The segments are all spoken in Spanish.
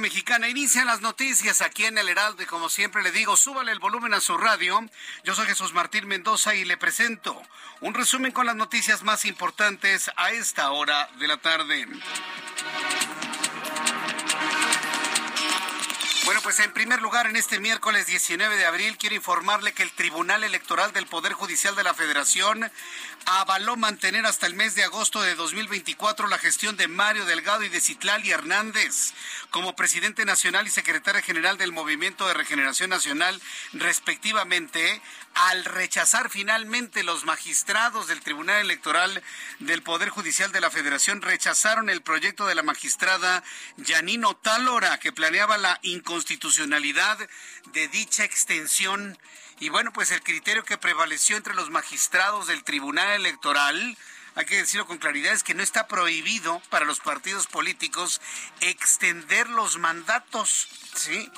Mexicana. Inician las noticias aquí en el Heraldo y como siempre le digo, súbale el volumen a su radio. Yo soy Jesús Martín Mendoza y le presento un resumen con las noticias más importantes a esta hora de la tarde. Bueno, pues en primer lugar, en este miércoles 19 de abril, quiero informarle que el Tribunal Electoral del Poder Judicial de la Federación avaló mantener hasta el mes de agosto de 2024 la gestión de Mario Delgado y de Citlali Hernández como presidente nacional y secretaria general del Movimiento de Regeneración Nacional, respectivamente, al rechazar finalmente los magistrados del Tribunal Electoral del Poder Judicial de la Federación rechazaron el proyecto de la magistrada Yanino Tálora que planeaba la inconstitucionalidad de dicha extensión. Y bueno, pues el criterio que prevaleció entre los magistrados del Tribunal Electoral, hay que decirlo con claridad, es que no está prohibido para los partidos políticos extender los mandatos, ¿sí?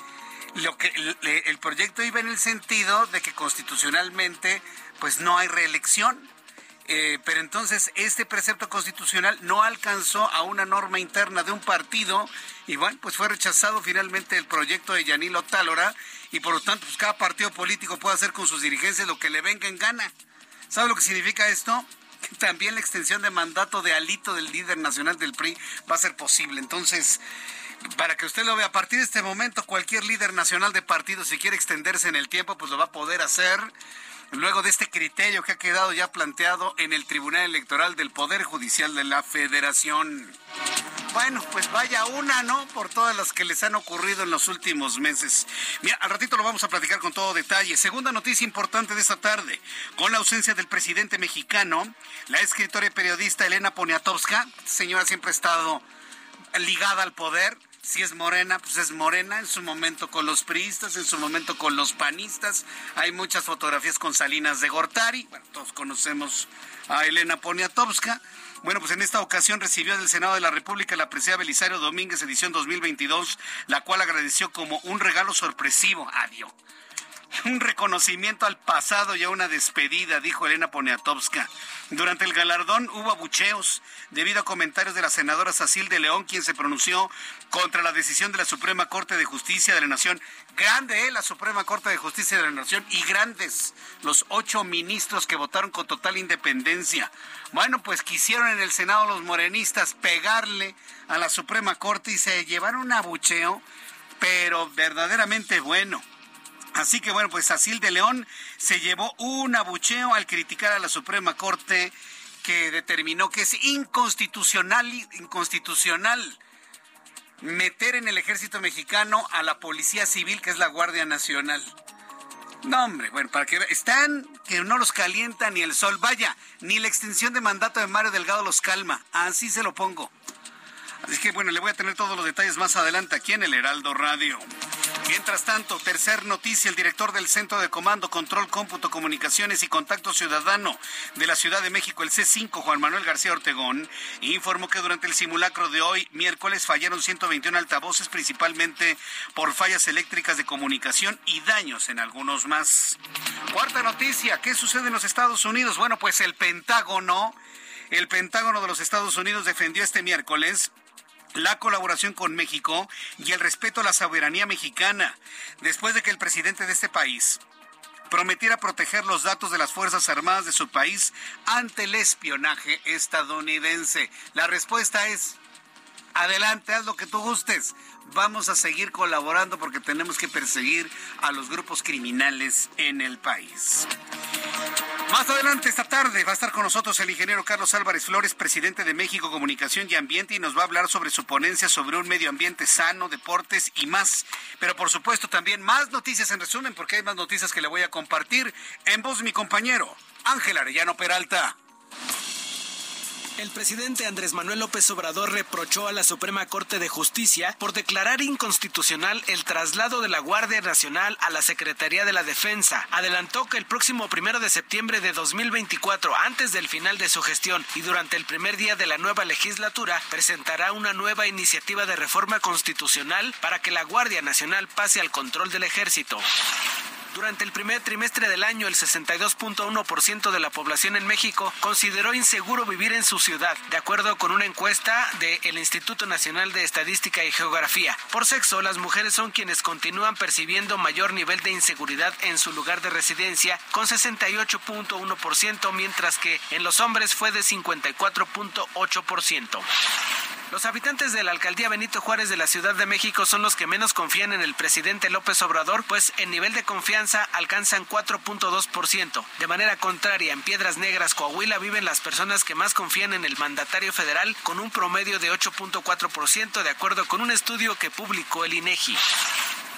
Lo que el, el proyecto iba en el sentido de que constitucionalmente pues no hay reelección. Eh, pero entonces este precepto constitucional no alcanzó a una norma interna de un partido y bueno, pues fue rechazado finalmente el proyecto de Yanilo Tálora y por lo tanto pues cada partido político puede hacer con sus dirigencias lo que le venga en gana. ¿Sabe lo que significa esto? También la extensión de mandato de alito del líder nacional del PRI va a ser posible. Entonces, para que usted lo vea, a partir de este momento cualquier líder nacional de partido si quiere extenderse en el tiempo, pues lo va a poder hacer luego de este criterio que ha quedado ya planteado en el Tribunal Electoral del Poder Judicial de la Federación. Bueno, pues vaya una, ¿no? Por todas las que les han ocurrido en los últimos meses. Mira, al ratito lo vamos a platicar con todo detalle. Segunda noticia importante de esta tarde. Con la ausencia del presidente mexicano, la escritora y periodista Elena Poniatowska, señora siempre ha estado ligada al poder, si es morena, pues es morena, en su momento con los priistas, en su momento con los panistas. Hay muchas fotografías con Salinas de Gortari. Bueno, todos conocemos a Elena Poniatowska. Bueno, pues en esta ocasión recibió del Senado de la República la presea Belisario Domínguez, edición 2022, la cual agradeció como un regalo sorpresivo. Adiós. Un reconocimiento al pasado y a una despedida, dijo Elena Poniatowska. Durante el galardón hubo abucheos debido a comentarios de la senadora Sacil de León, quien se pronunció contra la decisión de la Suprema Corte de Justicia de la Nación. Grande, ¿eh? La Suprema Corte de Justicia de la Nación y grandes los ocho ministros que votaron con total independencia. Bueno, pues quisieron en el Senado los morenistas pegarle a la Suprema Corte y se llevaron un abucheo, pero verdaderamente bueno. Así que bueno, pues Asil de León se llevó un abucheo al criticar a la Suprema Corte que determinó que es inconstitucional, inconstitucional meter en el ejército mexicano a la policía civil que es la Guardia Nacional. No, hombre, bueno, para que están que no los calienta ni el sol. Vaya, ni la extensión de mandato de Mario Delgado los calma. Así se lo pongo. Así que bueno, le voy a tener todos los detalles más adelante aquí en el Heraldo Radio. Mientras tanto, tercer noticia, el director del Centro de Comando, Control, Cómputo, Comunicaciones y Contacto Ciudadano de la Ciudad de México, el C5, Juan Manuel García Ortegón, informó que durante el simulacro de hoy, miércoles, fallaron 121 altavoces, principalmente por fallas eléctricas de comunicación y daños en algunos más. Cuarta noticia, ¿qué sucede en los Estados Unidos? Bueno, pues el Pentágono, el Pentágono de los Estados Unidos defendió este miércoles la colaboración con México y el respeto a la soberanía mexicana, después de que el presidente de este país prometiera proteger los datos de las Fuerzas Armadas de su país ante el espionaje estadounidense. La respuesta es, adelante, haz lo que tú gustes. Vamos a seguir colaborando porque tenemos que perseguir a los grupos criminales en el país. Más adelante esta tarde va a estar con nosotros el ingeniero Carlos Álvarez Flores, presidente de México Comunicación y Ambiente, y nos va a hablar sobre su ponencia sobre un medio ambiente sano, deportes y más. Pero por supuesto también más noticias en resumen, porque hay más noticias que le voy a compartir en voz mi compañero Ángel Arellano Peralta. El presidente Andrés Manuel López Obrador reprochó a la Suprema Corte de Justicia por declarar inconstitucional el traslado de la Guardia Nacional a la Secretaría de la Defensa. Adelantó que el próximo primero de septiembre de 2024, antes del final de su gestión y durante el primer día de la nueva legislatura, presentará una nueva iniciativa de reforma constitucional para que la Guardia Nacional pase al control del ejército. Durante el primer trimestre del año, el 62.1% de la población en México consideró inseguro vivir en su ciudad, de acuerdo con una encuesta del Instituto Nacional de Estadística y Geografía. Por sexo, las mujeres son quienes continúan percibiendo mayor nivel de inseguridad en su lugar de residencia, con 68.1%, mientras que en los hombres fue de 54.8%. Los habitantes de la alcaldía Benito Juárez de la Ciudad de México son los que menos confían en el presidente López Obrador, pues en nivel de confianza alcanzan 4.2%. De manera contraria, en Piedras Negras, Coahuila, viven las personas que más confían en el mandatario federal con un promedio de 8.4%, de acuerdo con un estudio que publicó el INEGI.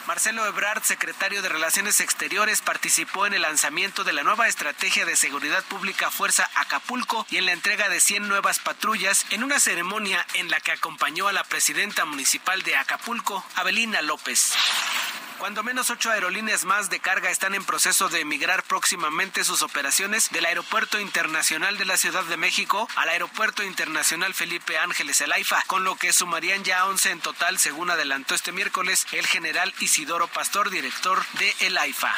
Marcelo Ebrard, secretario de Relaciones Exteriores, participó en el lanzamiento de la nueva estrategia de seguridad pública Fuerza Acapulco y en la entrega de 100 nuevas patrullas en una ceremonia en la que acompañó a la presidenta municipal de Acapulco, Abelina López. Cuando menos ocho aerolíneas más de carga están en proceso de emigrar próximamente sus operaciones del Aeropuerto Internacional de la Ciudad de México al Aeropuerto Internacional Felipe Ángeles El AIFA, con lo que sumarían ya 11 en total, según adelantó este miércoles el general Isidoro Pastor, director de El AIFA.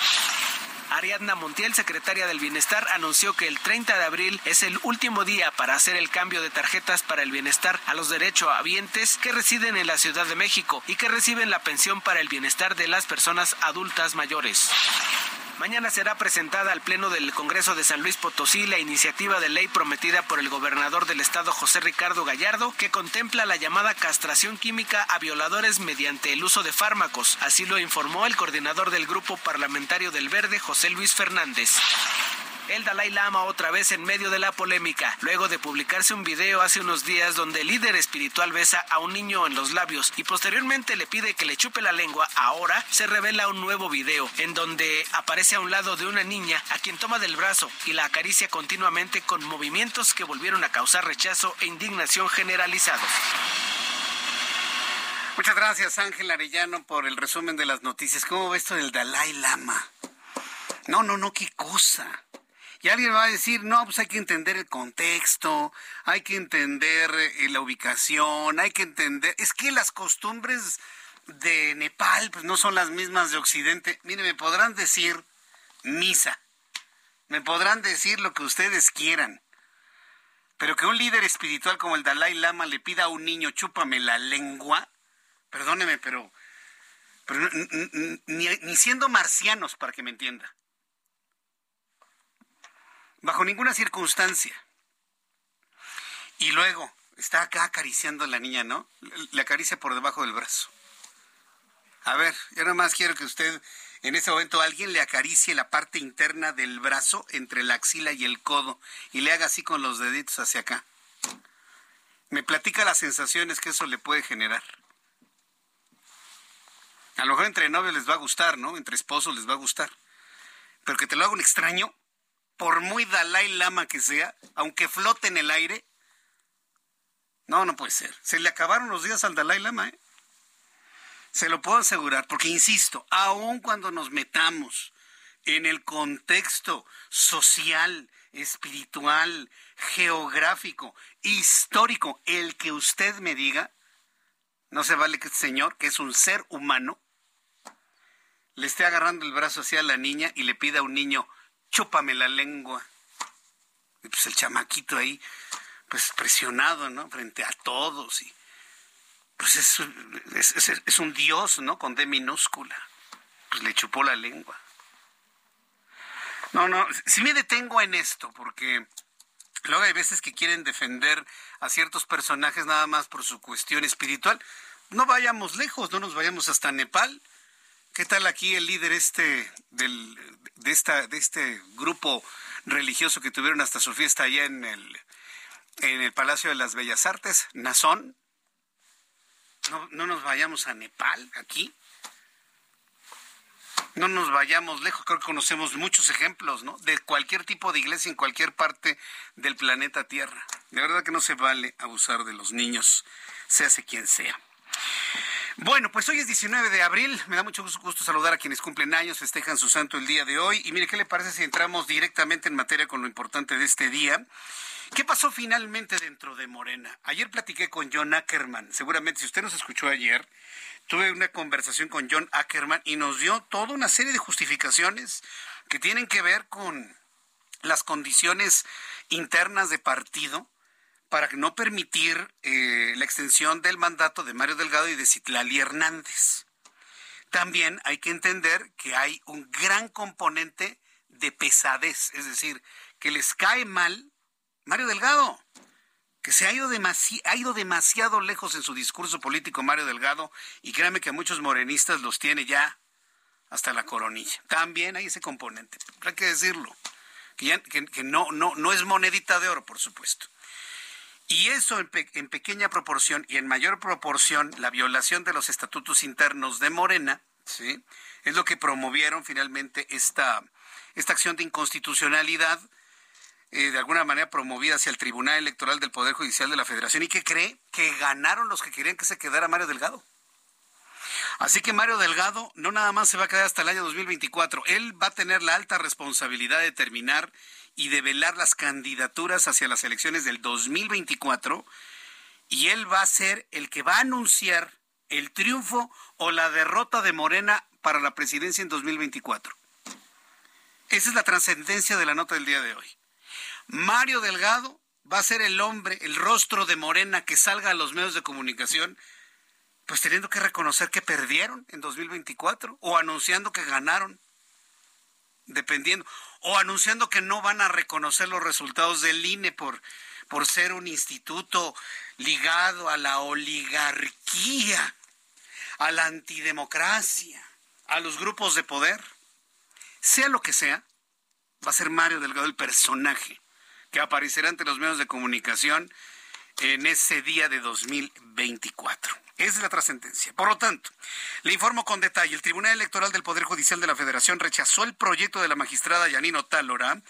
Ariadna Montiel, secretaria del Bienestar, anunció que el 30 de abril es el último día para hacer el cambio de tarjetas para el bienestar a los derechohabientes que residen en la Ciudad de México y que reciben la pensión para el bienestar de las personas adultas mayores. Mañana será presentada al Pleno del Congreso de San Luis Potosí la iniciativa de ley prometida por el gobernador del estado José Ricardo Gallardo que contempla la llamada castración química a violadores mediante el uso de fármacos. Así lo informó el coordinador del Grupo Parlamentario del Verde, José Luis Fernández el Dalai Lama otra vez en medio de la polémica, luego de publicarse un video hace unos días donde el líder espiritual besa a un niño en los labios y posteriormente le pide que le chupe la lengua, ahora se revela un nuevo video en donde aparece a un lado de una niña a quien toma del brazo y la acaricia continuamente con movimientos que volvieron a causar rechazo e indignación generalizados. Muchas gracias Ángel Arellano por el resumen de las noticias. ¿Cómo ves esto del Dalai Lama? No, no, no, qué cosa. Y alguien va a decir, no, pues hay que entender el contexto, hay que entender eh, la ubicación, hay que entender... Es que las costumbres de Nepal pues no son las mismas de Occidente. Mire, me podrán decir misa, me podrán decir lo que ustedes quieran, pero que un líder espiritual como el Dalai Lama le pida a un niño, chúpame la lengua, perdóneme, pero, pero ni, ni siendo marcianos para que me entienda. Bajo ninguna circunstancia. Y luego, está acá acariciando a la niña, ¿no? Le acaricia por debajo del brazo. A ver, yo nada más quiero que usted, en ese momento, alguien le acaricie la parte interna del brazo entre la axila y el codo y le haga así con los deditos hacia acá. Me platica las sensaciones que eso le puede generar. A lo mejor entre novios les va a gustar, ¿no? Entre esposos les va a gustar. Pero que te lo haga un extraño, por muy Dalai Lama que sea, aunque flote en el aire. No, no puede ser. Se le acabaron los días al Dalai Lama, ¿eh? Se lo puedo asegurar, porque insisto, aun cuando nos metamos en el contexto social, espiritual, geográfico, histórico, el que usted me diga, no se vale que este señor, que es un ser humano, le esté agarrando el brazo hacia la niña y le pida a un niño, chúpame la lengua. Y pues el chamaquito ahí, pues presionado, ¿no? Frente a todos. Y pues es, es un dios, ¿no? Con D minúscula. Pues le chupó la lengua. No, no, sí me detengo en esto, porque luego hay veces que quieren defender a ciertos personajes nada más por su cuestión espiritual. No vayamos lejos, no nos vayamos hasta Nepal. ¿Qué tal aquí el líder este del, de, esta, de este grupo religioso que tuvieron hasta su fiesta allá en el, en el Palacio de las Bellas Artes, Nazón? No, no nos vayamos a Nepal aquí. No nos vayamos lejos, creo que conocemos muchos ejemplos, ¿no? De cualquier tipo de iglesia en cualquier parte del planeta Tierra. De verdad que no se vale abusar de los niños, se hace quien sea. Bueno, pues hoy es 19 de abril. Me da mucho gusto saludar a quienes cumplen años, festejan su santo el día de hoy. Y mire, ¿qué le parece si entramos directamente en materia con lo importante de este día? ¿Qué pasó finalmente dentro de Morena? Ayer platiqué con John Ackerman. Seguramente, si usted nos escuchó ayer, tuve una conversación con John Ackerman y nos dio toda una serie de justificaciones que tienen que ver con las condiciones internas de partido para no permitir eh, la extensión del mandato de Mario Delgado y de Citlali Hernández. También hay que entender que hay un gran componente de pesadez, es decir, que les cae mal Mario Delgado, que se ha ido, ha ido demasiado lejos en su discurso político Mario Delgado y créanme que a muchos morenistas los tiene ya hasta la coronilla. También hay ese componente, hay que decirlo, que, que no, no, no es monedita de oro, por supuesto. Y eso en, pequeña proporción y en mayor proporción la violación de los estatutos internos de Morena, ¿sí? Es lo que promovieron finalmente esta, esta acción de inconstitucionalidad, eh, de alguna manera promovida hacia el Tribunal Electoral del Poder Judicial de la Federación y que cree que ganaron los que querían que se quedara Mario Delgado. Así que Mario Delgado no nada más se va a quedar hasta el año 2024, él va a tener la alta responsabilidad de terminar y develar las candidaturas hacia las elecciones del 2024 y él va a ser el que va a anunciar el triunfo o la derrota de Morena para la presidencia en 2024. Esa es la trascendencia de la nota del día de hoy. Mario Delgado va a ser el hombre, el rostro de Morena que salga a los medios de comunicación, pues teniendo que reconocer que perdieron en 2024 o anunciando que ganaron, dependiendo o anunciando que no van a reconocer los resultados del INE por, por ser un instituto ligado a la oligarquía, a la antidemocracia, a los grupos de poder. Sea lo que sea, va a ser Mario Delgado el personaje que aparecerá ante los medios de comunicación en ese día de 2024. Esa es la trascendencia. Por lo tanto, le informo con detalle. El Tribunal Electoral del Poder Judicial de la Federación rechazó el proyecto de la magistrada Yanino Tálora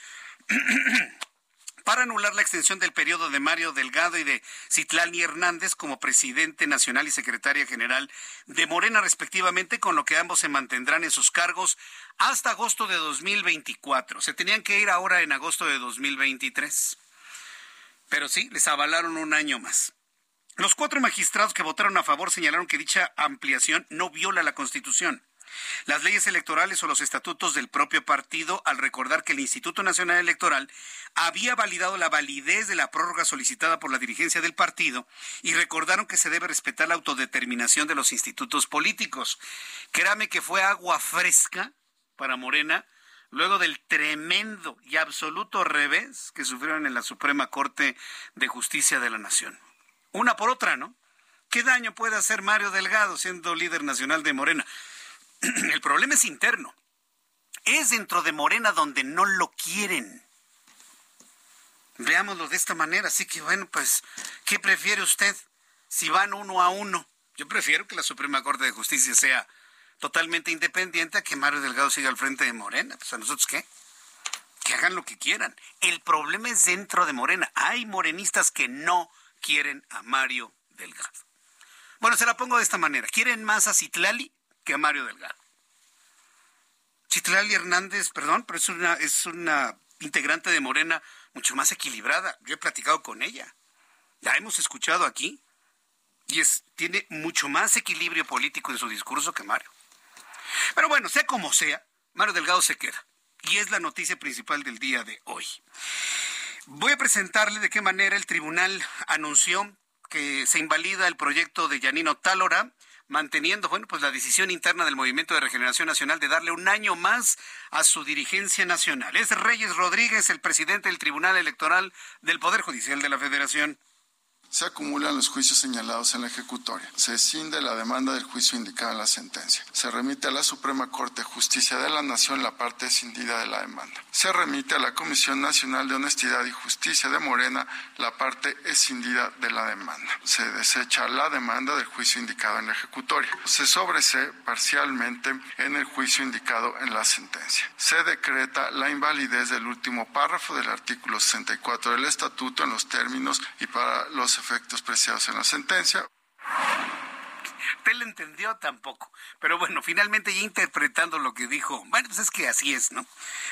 para anular la extensión del periodo de Mario Delgado y de Citlali Hernández como presidente nacional y secretaria general de Morena, respectivamente, con lo que ambos se mantendrán en sus cargos hasta agosto de 2024. Se tenían que ir ahora en agosto de 2023. Pero sí, les avalaron un año más. Los cuatro magistrados que votaron a favor señalaron que dicha ampliación no viola la Constitución, las leyes electorales o los estatutos del propio partido al recordar que el Instituto Nacional Electoral había validado la validez de la prórroga solicitada por la dirigencia del partido y recordaron que se debe respetar la autodeterminación de los institutos políticos. Créame que fue agua fresca para Morena luego del tremendo y absoluto revés que sufrieron en la Suprema Corte de Justicia de la Nación una por otra, ¿no? ¿Qué daño puede hacer Mario Delgado siendo líder nacional de Morena? El problema es interno. Es dentro de Morena donde no lo quieren. Veámoslo de esta manera. Así que bueno, pues, ¿qué prefiere usted si van uno a uno? Yo prefiero que la Suprema Corte de Justicia sea totalmente independiente a que Mario Delgado siga al frente de Morena. Pues a nosotros qué? Que hagan lo que quieran. El problema es dentro de Morena. Hay morenistas que no quieren a Mario Delgado. Bueno, se la pongo de esta manera. Quieren más a Citlali que a Mario Delgado. Citlali Hernández, perdón, pero es una, es una integrante de Morena mucho más equilibrada. Yo he platicado con ella. La hemos escuchado aquí. Y es, tiene mucho más equilibrio político en su discurso que Mario. Pero bueno, sea como sea, Mario Delgado se queda. Y es la noticia principal del día de hoy. Voy a presentarle de qué manera el tribunal anunció que se invalida el proyecto de Yanino Tálora, manteniendo, bueno, pues la decisión interna del Movimiento de Regeneración Nacional de darle un año más a su dirigencia nacional. Es Reyes Rodríguez, el presidente del Tribunal Electoral del Poder Judicial de la Federación se acumulan los juicios señalados en la ejecutoria. Se escinde la demanda del juicio indicado en la sentencia. Se remite a la Suprema Corte de Justicia de la Nación la parte escindida de la demanda. Se remite a la Comisión Nacional de Honestidad y Justicia de Morena la parte escindida de la demanda. Se desecha la demanda del juicio indicado en la ejecutoria. Se sobresee parcialmente en el juicio indicado en la sentencia. Se decreta la invalidez del último párrafo del artículo 64 del Estatuto en los términos y para los efectos preciados en la sentencia. Usted le entendió tampoco. Pero bueno, finalmente ya interpretando lo que dijo, bueno, pues es que así es, ¿no?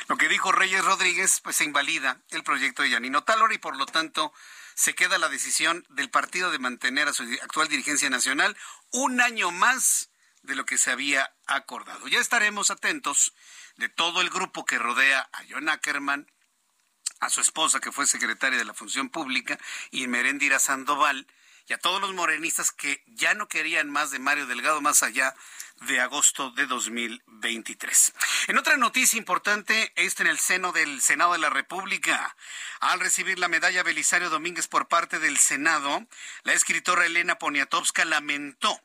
Lo que dijo Reyes Rodríguez, pues se invalida el proyecto de Yanino Talor y por lo tanto se queda la decisión del partido de mantener a su actual dirigencia nacional un año más de lo que se había acordado. Ya estaremos atentos de todo el grupo que rodea a John Ackerman, a su esposa, que fue secretaria de la Función Pública, y Merendira Sandoval, y a todos los morenistas que ya no querían más de Mario Delgado más allá de agosto de 2023. En otra noticia importante, este en el seno del Senado de la República. Al recibir la medalla Belisario Domínguez por parte del Senado, la escritora Elena Poniatowska lamentó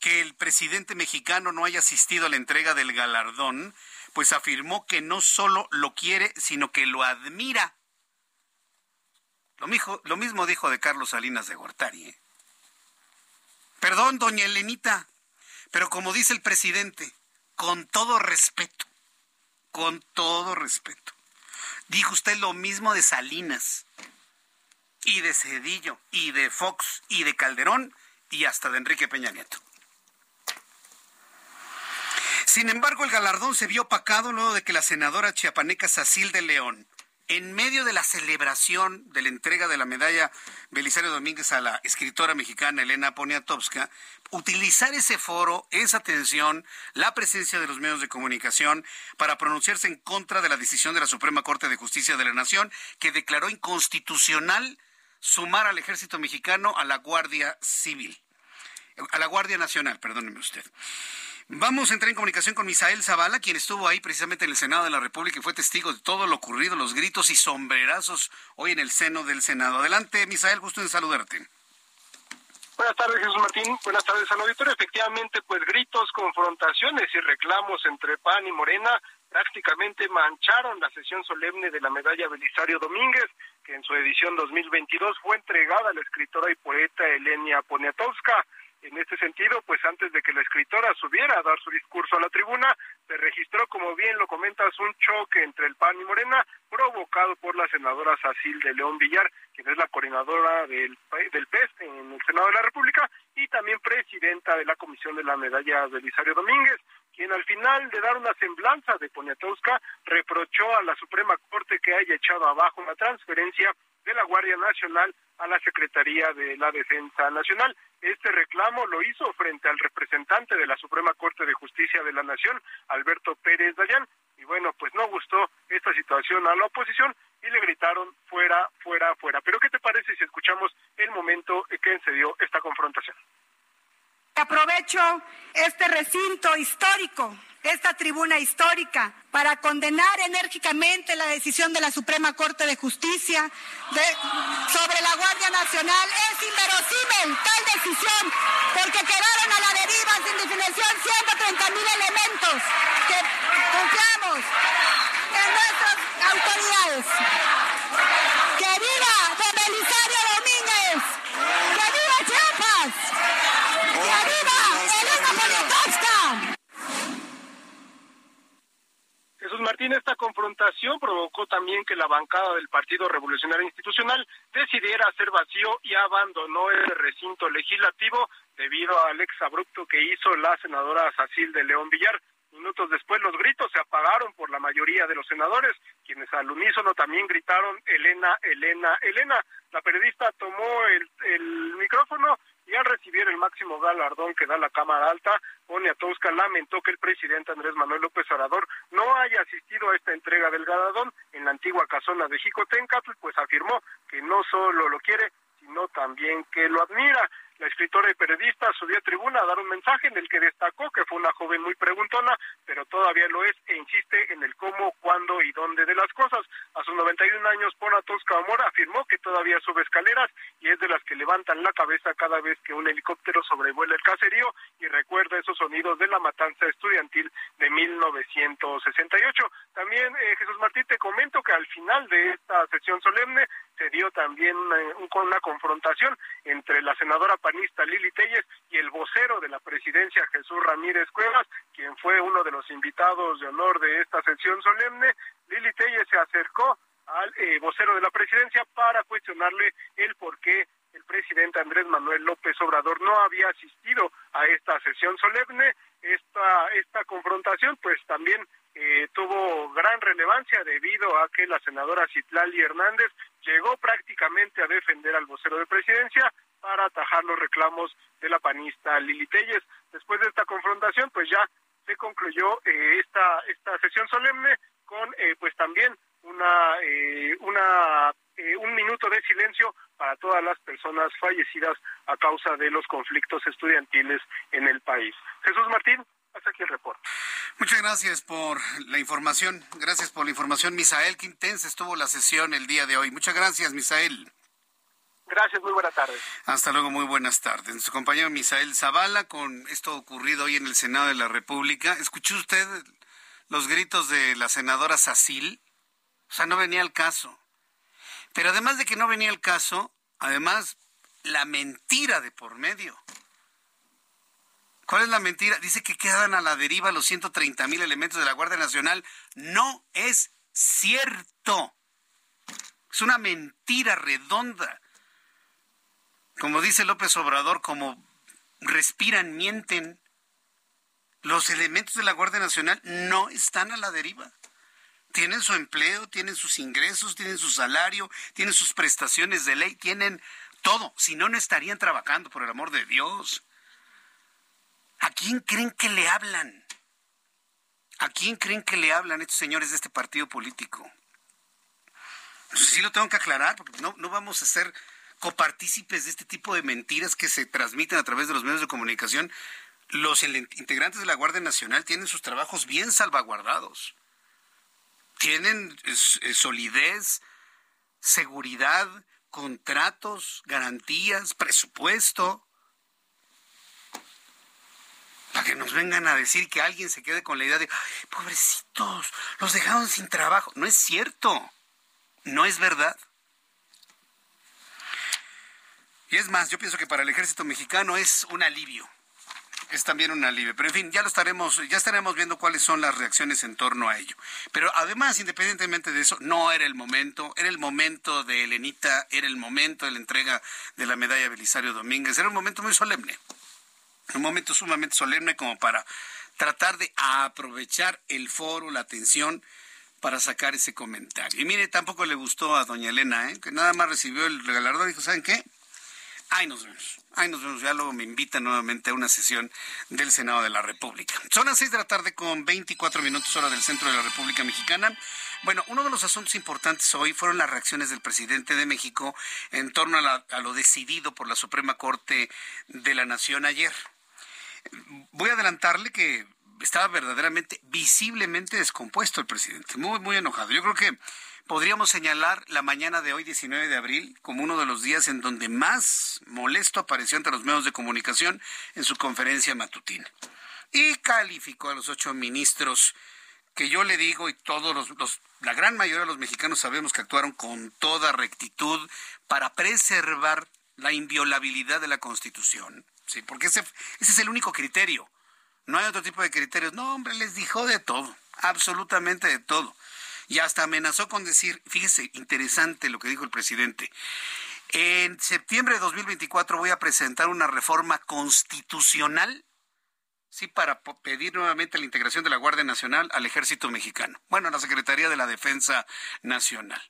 que el presidente mexicano no haya asistido a la entrega del galardón pues afirmó que no solo lo quiere, sino que lo admira. Lo, lo mismo dijo de Carlos Salinas de Gortari. ¿eh? Perdón, doña Elenita, pero como dice el presidente, con todo respeto, con todo respeto, dijo usted lo mismo de Salinas, y de Cedillo, y de Fox, y de Calderón, y hasta de Enrique Peña Nieto. Sin embargo, el galardón se vio opacado luego de que la senadora chiapaneca Sacil de León, en medio de la celebración de la entrega de la medalla Belisario Domínguez a la escritora mexicana Elena Poniatowska, utilizar ese foro, esa atención, la presencia de los medios de comunicación para pronunciarse en contra de la decisión de la Suprema Corte de Justicia de la Nación que declaró inconstitucional sumar al ejército mexicano a la Guardia Civil, a la Guardia Nacional, perdóneme usted. Vamos a entrar en comunicación con Misael Zavala, quien estuvo ahí precisamente en el Senado de la República y fue testigo de todo lo ocurrido, los gritos y sombrerazos hoy en el seno del Senado. Adelante, Misael, gusto en saludarte. Buenas tardes, Jesús Martín. Buenas tardes al auditorio. Efectivamente, pues gritos, confrontaciones y reclamos entre PAN y Morena prácticamente mancharon la sesión solemne de la medalla Belisario Domínguez, que en su edición 2022 fue entregada a la escritora y poeta Elenia Poniatowska. En este sentido, pues antes de que la escritora subiera a dar su discurso a la tribuna, se registró, como bien lo comentas, un choque entre el PAN y Morena, provocado por la senadora Sacil de León Villar, quien es la coordinadora del, del PES en el Senado de la República y también presidenta de la Comisión de la Medalla Belisario Domínguez, quien al final de dar una semblanza de Poniatowska reprochó a la Suprema Corte que haya echado abajo la transferencia de la Guardia Nacional a la Secretaría de la Defensa Nacional. Este reclamo lo hizo frente al representante de la Suprema Corte de Justicia de la Nación, Alberto Pérez Dayán, y bueno, pues no gustó esta situación a la oposición y le gritaron fuera, fuera, fuera. Pero ¿qué te parece si escuchamos el momento en que se dio esta confrontación? Aprovecho este recinto histórico esta tribuna histórica para condenar enérgicamente la decisión de la Suprema Corte de Justicia sobre la Guardia Nacional. Es inverosímil tal decisión porque quedaron a la deriva sin definición 130 mil elementos que confiamos en nuestras autoridades. ¡Que viva don Belisario Domínguez! ¡Que viva Chiapas! ¡Que viva Elena Poniatowska! Jesús Martín, esta confrontación provocó también que la bancada del Partido Revolucionario Institucional decidiera hacer vacío y abandonó el recinto legislativo debido al exabrupto que hizo la senadora Sacil de León Villar. Minutos después los gritos se apagaron por la mayoría de los senadores, quienes al unísono también gritaron Elena, Elena, Elena. La periodista tomó el, el micrófono y al recibir el máximo galardón que da la Cámara Alta, Tosca lamentó que el presidente Andrés Manuel López Obrador no haya asistido a esta entrega del galardón en la antigua casona de Jicotencatl, pues afirmó que no solo lo quiere, sino también que lo admira. La escritora y periodista subió a tribuna a dar un mensaje en el que destacó que fue una joven muy preguntona, pero todavía lo es e insiste en el cómo, cuándo y dónde de las cosas. A sus 91 años, Pona Tosca Amor afirmó que todavía sube escaleras y es de las que levantan la cabeza cada vez que un helicóptero sobrevuela el caserío y recuerda esos sonidos de la matanza estudiantil de 1968. También, eh, Jesús Martín, te comento que al final de esta sesión solemne se dio también eh, una confrontación entre la senadora panista Lili Telles y el vocero de la presidencia Jesús Ramírez Cuevas, quien fue uno de los invitados de honor de esta sesión solemne. Lili Telles se acercó al eh, vocero de la presidencia para cuestionarle el por qué el presidente Andrés Manuel López Obrador no había asistido a esta sesión solemne. Esta, esta confrontación pues también eh, tuvo gran relevancia debido a que la senadora Citlali Hernández llegó prácticamente a defender al vocero de presidencia para atajar los reclamos de la panista Lili Telles. Después de esta confrontación, pues ya se concluyó eh, esta esta sesión solemne con eh, pues también una eh, una un minuto de silencio para todas las personas fallecidas a causa de los conflictos estudiantiles en el país. Jesús Martín, hasta aquí el reporte. Muchas gracias por la información. Gracias por la información, Misael. Qué intensa estuvo la sesión el día de hoy. Muchas gracias, Misael. Gracias, muy buenas tardes. Hasta luego, muy buenas tardes. Su compañero Misael Zavala con esto ocurrido hoy en el Senado de la República. ¿Escuchó usted los gritos de la senadora Sacil? O sea, no venía al caso. Pero además de que no venía al caso, además la mentira de por medio. ¿Cuál es la mentira? Dice que quedan a la deriva los 130 mil elementos de la Guardia Nacional. No es cierto. Es una mentira redonda como dice López Obrador, como respiran, mienten. Los elementos de la Guardia Nacional no están a la deriva. Tienen su empleo, tienen sus ingresos, tienen su salario, tienen sus prestaciones de ley, tienen todo. Si no, no estarían trabajando, por el amor de Dios. ¿A quién creen que le hablan? ¿A quién creen que le hablan estos señores de este partido político? Sí lo tengo que aclarar, porque no, no vamos a ser copartícipes de este tipo de mentiras que se transmiten a través de los medios de comunicación, los integrantes de la Guardia Nacional tienen sus trabajos bien salvaguardados. Tienen solidez, seguridad, contratos, garantías, presupuesto. Para que nos vengan a decir que alguien se quede con la idea de, pobrecitos, los dejaron sin trabajo. No es cierto. No es verdad. Y es más, yo pienso que para el ejército mexicano es un alivio. Es también un alivio. Pero en fin, ya lo estaremos, ya estaremos viendo cuáles son las reacciones en torno a ello. Pero además, independientemente de eso, no era el momento, era el momento de Elenita, era el momento de la entrega de la medalla Belisario Domínguez, era un momento muy solemne. Un momento sumamente solemne como para tratar de aprovechar el foro, la atención para sacar ese comentario. Y mire, tampoco le gustó a doña Elena, ¿eh? que nada más recibió el galardón y dijo, ¿saben qué? Ahí nos vemos. Ahí nos vemos. Ya luego me invitan nuevamente a una sesión del Senado de la República. Son las seis de la tarde con 24 minutos hora del centro de la República Mexicana. Bueno, uno de los asuntos importantes hoy fueron las reacciones del presidente de México en torno a, a lo decidido por la Suprema Corte de la Nación ayer. Voy a adelantarle que estaba verdaderamente, visiblemente descompuesto el presidente, muy, muy enojado. Yo creo que podríamos señalar la mañana de hoy, 19 de abril, como uno de los días en donde más molesto apareció ante los medios de comunicación en su conferencia matutina. Y calificó a los ocho ministros que yo le digo y todos los, la gran mayoría de los mexicanos sabemos que actuaron con toda rectitud para preservar la inviolabilidad de la Constitución. Sí, porque ese, ese es el único criterio. No hay otro tipo de criterios. No, hombre, les dijo de todo, absolutamente de todo Y hasta amenazó con decir, fíjese, interesante lo que dijo el presidente. En septiembre de 2024 voy a presentar una reforma constitucional, sí, para pedir nuevamente la integración de la Guardia Nacional al Ejército Mexicano. Bueno, a la Secretaría de la Defensa Nacional.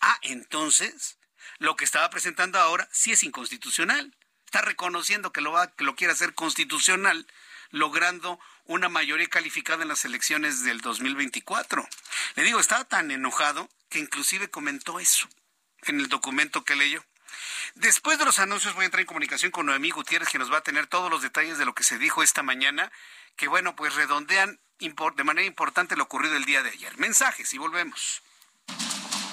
Ah, entonces, lo que estaba presentando ahora sí es inconstitucional. Está reconociendo que lo, va, que lo quiere hacer constitucional, logrando una mayoría calificada en las elecciones del 2024. Le digo, estaba tan enojado que inclusive comentó eso en el documento que leyó. Después de los anuncios voy a entrar en comunicación con Noemí Gutiérrez, que nos va a tener todos los detalles de lo que se dijo esta mañana, que bueno, pues redondean de manera importante lo ocurrido el día de ayer. Mensajes y volvemos.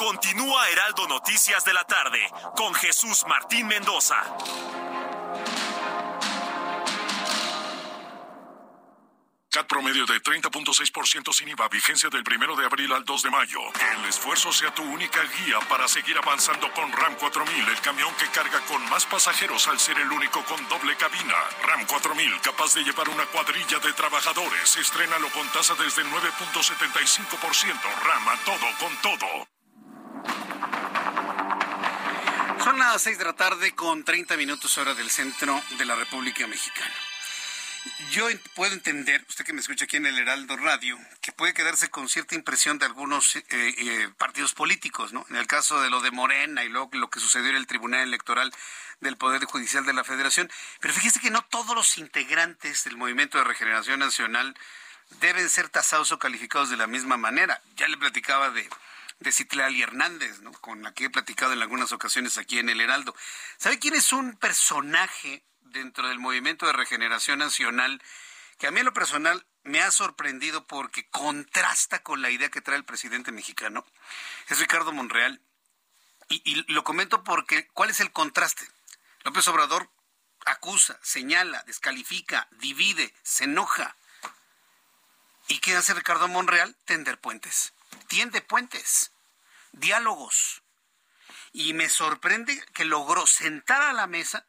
Continúa Heraldo Noticias de la tarde con Jesús Martín Mendoza. CAT promedio de 30.6% sin IVA, vigencia del 1 de abril al 2 de mayo. Que el esfuerzo sea tu única guía para seguir avanzando con RAM 4000, el camión que carga con más pasajeros al ser el único con doble cabina. RAM 4000, capaz de llevar una cuadrilla de trabajadores. Estrénalo con tasa desde 9.75%. RAM a todo con todo. Las 6 de la tarde con 30 minutos hora del centro de la República Mexicana. Yo puedo entender, usted que me escucha aquí en el Heraldo Radio, que puede quedarse con cierta impresión de algunos eh, eh, partidos políticos, ¿no? En el caso de lo de Morena y luego lo que sucedió en el Tribunal Electoral del Poder Judicial de la Federación. Pero fíjese que no todos los integrantes del Movimiento de Regeneración Nacional deben ser tasados o calificados de la misma manera. Ya le platicaba de, de Citlali Hernández, ¿no? con la que he platicado en algunas ocasiones aquí en el Heraldo. ¿Sabe quién es un personaje dentro del movimiento de regeneración nacional que a mí en lo personal me ha sorprendido porque contrasta con la idea que trae el presidente mexicano, es Ricardo Monreal. Y, lo comento porque, ¿cuál es el contraste? López Obrador acusa, señala, descalifica, divide, se enoja. ¿Y qué hace Ricardo Monreal? Tender puentes. Tiende puentes, diálogos. Y me sorprende que logró sentar a la mesa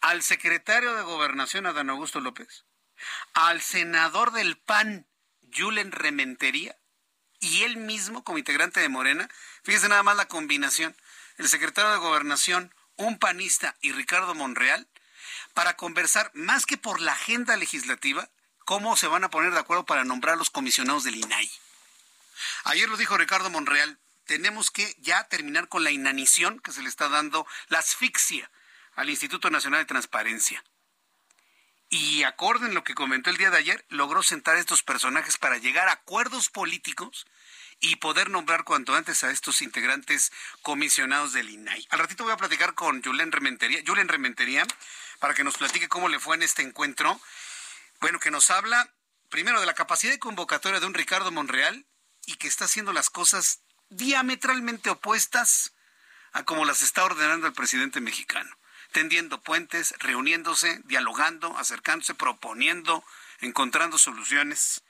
al secretario de Gobernación, Adán Augusto López, al senador del PAN, Julen Rementería, y él mismo como integrante de Morena. Fíjese nada más la combinación. El secretario de Gobernación, un panista y Ricardo Monreal, para conversar más que por la agenda legislativa, cómo se van a poner de acuerdo para nombrar los comisionados del INAI. Ayer lo dijo Ricardo Monreal, tenemos que ya terminar con la inanición que se le está dando, la asfixia al Instituto Nacional de Transparencia. Y acorde en lo que comentó el día de ayer, logró sentar a estos personajes para llegar a acuerdos políticos y poder nombrar cuanto antes a estos integrantes comisionados del INAI. Al ratito voy a platicar con Julen Rementería, Julen Rementería para que nos platique cómo le fue en este encuentro. Bueno, que nos habla primero de la capacidad de convocatoria de un Ricardo Monreal y que está haciendo las cosas diametralmente opuestas a como las está ordenando el presidente mexicano tendiendo puentes, reuniéndose, dialogando, acercándose, proponiendo, encontrando soluciones.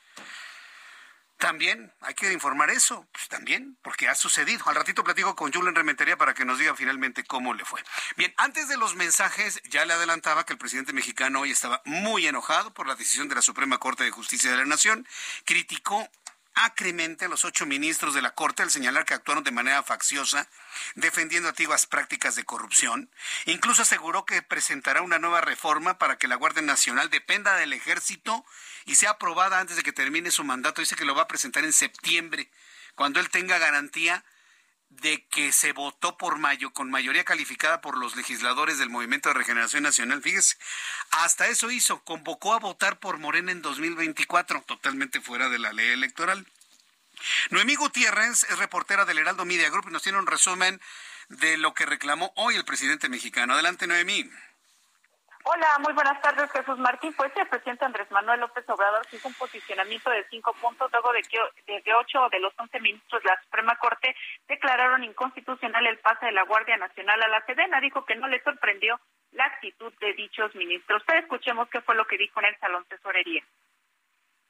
También hay que informar eso, pues también, porque ha sucedido. Al ratito platico con Julen Rementería para que nos diga finalmente cómo le fue. Bien, antes de los mensajes, ya le adelantaba que el presidente mexicano hoy estaba muy enojado por la decisión de la Suprema Corte de Justicia de la Nación. Criticó acremente a los ocho ministros de la Corte al señalar que actuaron de manera facciosa, defendiendo antiguas prácticas de corrupción. Incluso aseguró que presentará una nueva reforma para que la Guardia Nacional dependa del ejército y sea aprobada antes de que termine su mandato. Dice que lo va a presentar en septiembre, cuando él tenga garantía de que se votó por mayo, con mayoría calificada por los legisladores del Movimiento de Regeneración Nacional. Fíjese, hasta eso hizo, convocó a votar por Morena en 2024, totalmente fuera de la ley electoral. Noemí Gutiérrez es reportera del Heraldo Media Group y nos tiene un resumen de lo que reclamó hoy el presidente mexicano. Adelante, Noemí. Hola, muy buenas tardes, Jesús Martín. Pues el presidente Andrés Manuel López Obrador hizo un posicionamiento de cinco puntos luego de que, de ocho de los once ministros de la Suprema Corte declararon inconstitucional el pase de la Guardia Nacional a la Sedena. Dijo que no le sorprendió la actitud de dichos ministros. Pero escuchemos qué fue lo que dijo en el Salón Tesorería.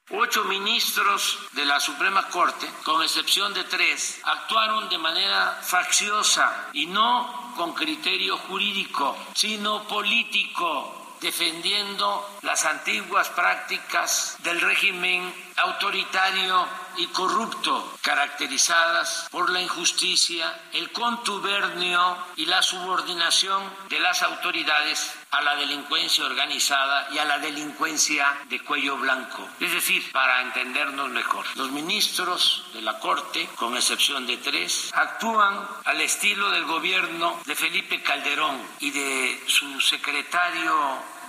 Ocho ministros de la Suprema Corte, con excepción de tres, actuaron de manera facciosa y no con criterio jurídico, sino político defendiendo las antiguas prácticas del régimen autoritario y corrupto, caracterizadas por la injusticia, el contubernio y la subordinación de las autoridades a la delincuencia organizada y a la delincuencia de cuello blanco. Es decir, para entendernos mejor, los ministros de la Corte, con excepción de tres, actúan al estilo del gobierno de Felipe Calderón y de su secretario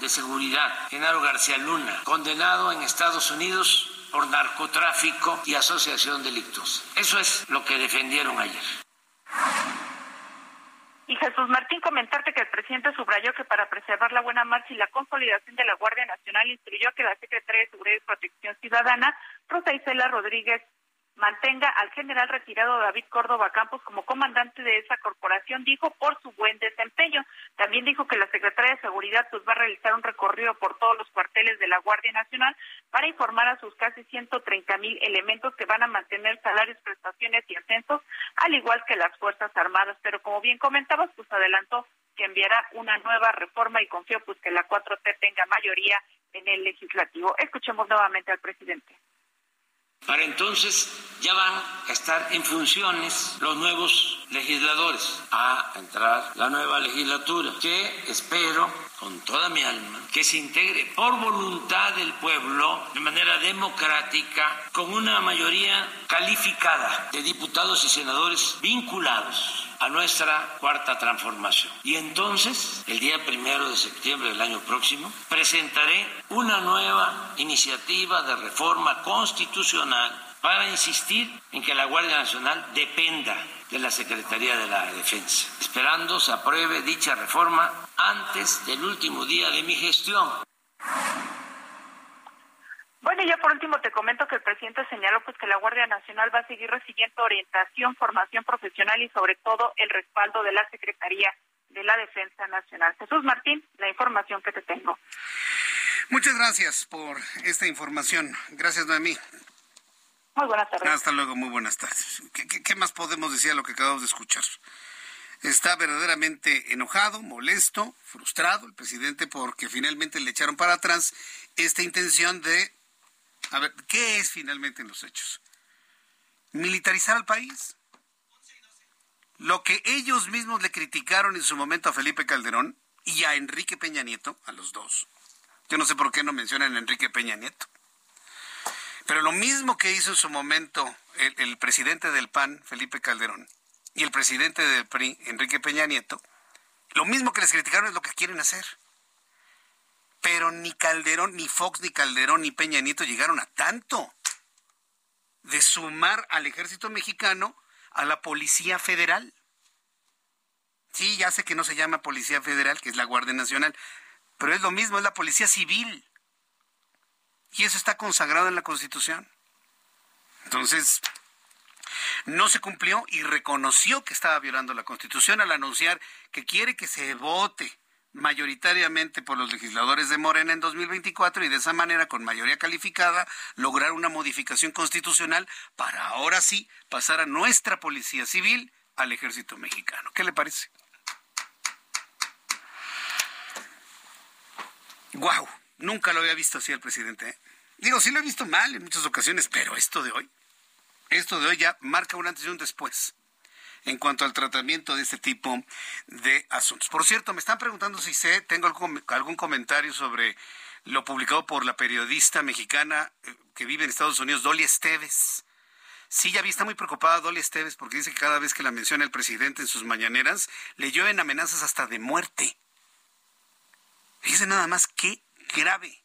de Seguridad, Genaro García Luna, condenado en Estados Unidos por narcotráfico y asociación delictuosa. Eso es lo que defendieron ayer. Y Jesús Martín, comentarte que el presidente subrayó que para preservar la buena marcha y la consolidación de la Guardia Nacional instruyó que la Secretaría de Seguridad y Protección Ciudadana, Rosa Isela Rodríguez mantenga al general retirado David Córdoba Campos como comandante de esa corporación, dijo, por su buen desempeño. También dijo que la Secretaría de Seguridad pues, va a realizar un recorrido por todos los cuarteles de la Guardia Nacional para informar a sus casi 130 mil elementos que van a mantener salarios, prestaciones y ascensos, al igual que las Fuerzas Armadas. Pero como bien comentabas, pues adelantó que enviará una nueva reforma y confío pues que la 4T tenga mayoría en el legislativo. Escuchemos nuevamente al presidente. Para entonces ya van a estar en funciones los nuevos legisladores, a entrar la nueva legislatura, que espero con toda mi alma que se integre por voluntad del pueblo de manera democrática con una mayoría calificada de diputados y senadores vinculados a nuestra cuarta transformación. Y entonces, el día primero de septiembre del año próximo, presentaré una nueva iniciativa de reforma constitucional para insistir en que la Guardia Nacional dependa de la Secretaría de la Defensa, esperando se apruebe dicha reforma antes del último día de mi gestión. Bueno, y ya por último te comento que el presidente señaló pues que la Guardia Nacional va a seguir recibiendo orientación, formación profesional y sobre todo el respaldo de la Secretaría de la Defensa Nacional. Jesús Martín, la información que te tengo. Muchas gracias por esta información. Gracias, Noemí. Muy buenas tardes. Hasta luego, muy buenas tardes. ¿Qué, más podemos decir a lo que acabamos de escuchar? Está verdaderamente enojado, molesto, frustrado el presidente porque finalmente le echaron para atrás esta intención de a ver, ¿qué es finalmente en los hechos? ¿Militarizar al país? Lo que ellos mismos le criticaron en su momento a Felipe Calderón y a Enrique Peña Nieto, a los dos. Yo no sé por qué no mencionan a Enrique Peña Nieto. Pero lo mismo que hizo en su momento el, el, presidente del PAN, Felipe Calderón, y el presidente del PRI, Enrique Peña Nieto, lo mismo que les criticaron es lo que quieren hacer pero ni Calderón, ni Fox, ni Calderón, ni Peña Nieto llegaron a tanto de sumar al ejército mexicano a la Policía Federal. Sí, ya sé que no se llama Policía Federal, que es la Guardia Nacional, pero es lo mismo, es la Policía Civil. Y eso está consagrado en la Constitución. Entonces, no se cumplió y reconoció que estaba violando la Constitución al anunciar que quiere que se vote mayoritariamente por los legisladores de Morena en 2024 y de esa manera, con mayoría calificada, lograr una modificación constitucional para ahora sí pasar a nuestra Policía Civil al ejército mexicano. ¿Qué le parece? Guau, nunca lo había visto así el presidente. ¿eh? Digo, sí lo he visto mal en muchas ocasiones, pero esto de hoy, esto de hoy ya marca un antes y un después en cuanto al tratamiento de este tipo de asuntos. Por cierto, me están preguntando si sé, tengo algún, comentario sobre lo publicado por la periodista mexicana eh, que vive en Estados Unidos, Dolly Esteves. Sí, ya vi, está muy preocupada Dolly Esteves porque dice que cada vez que la menciona el presidente en sus mañaneras, le llueven amenazas hasta de muerte. Fíjese nada más qué grave.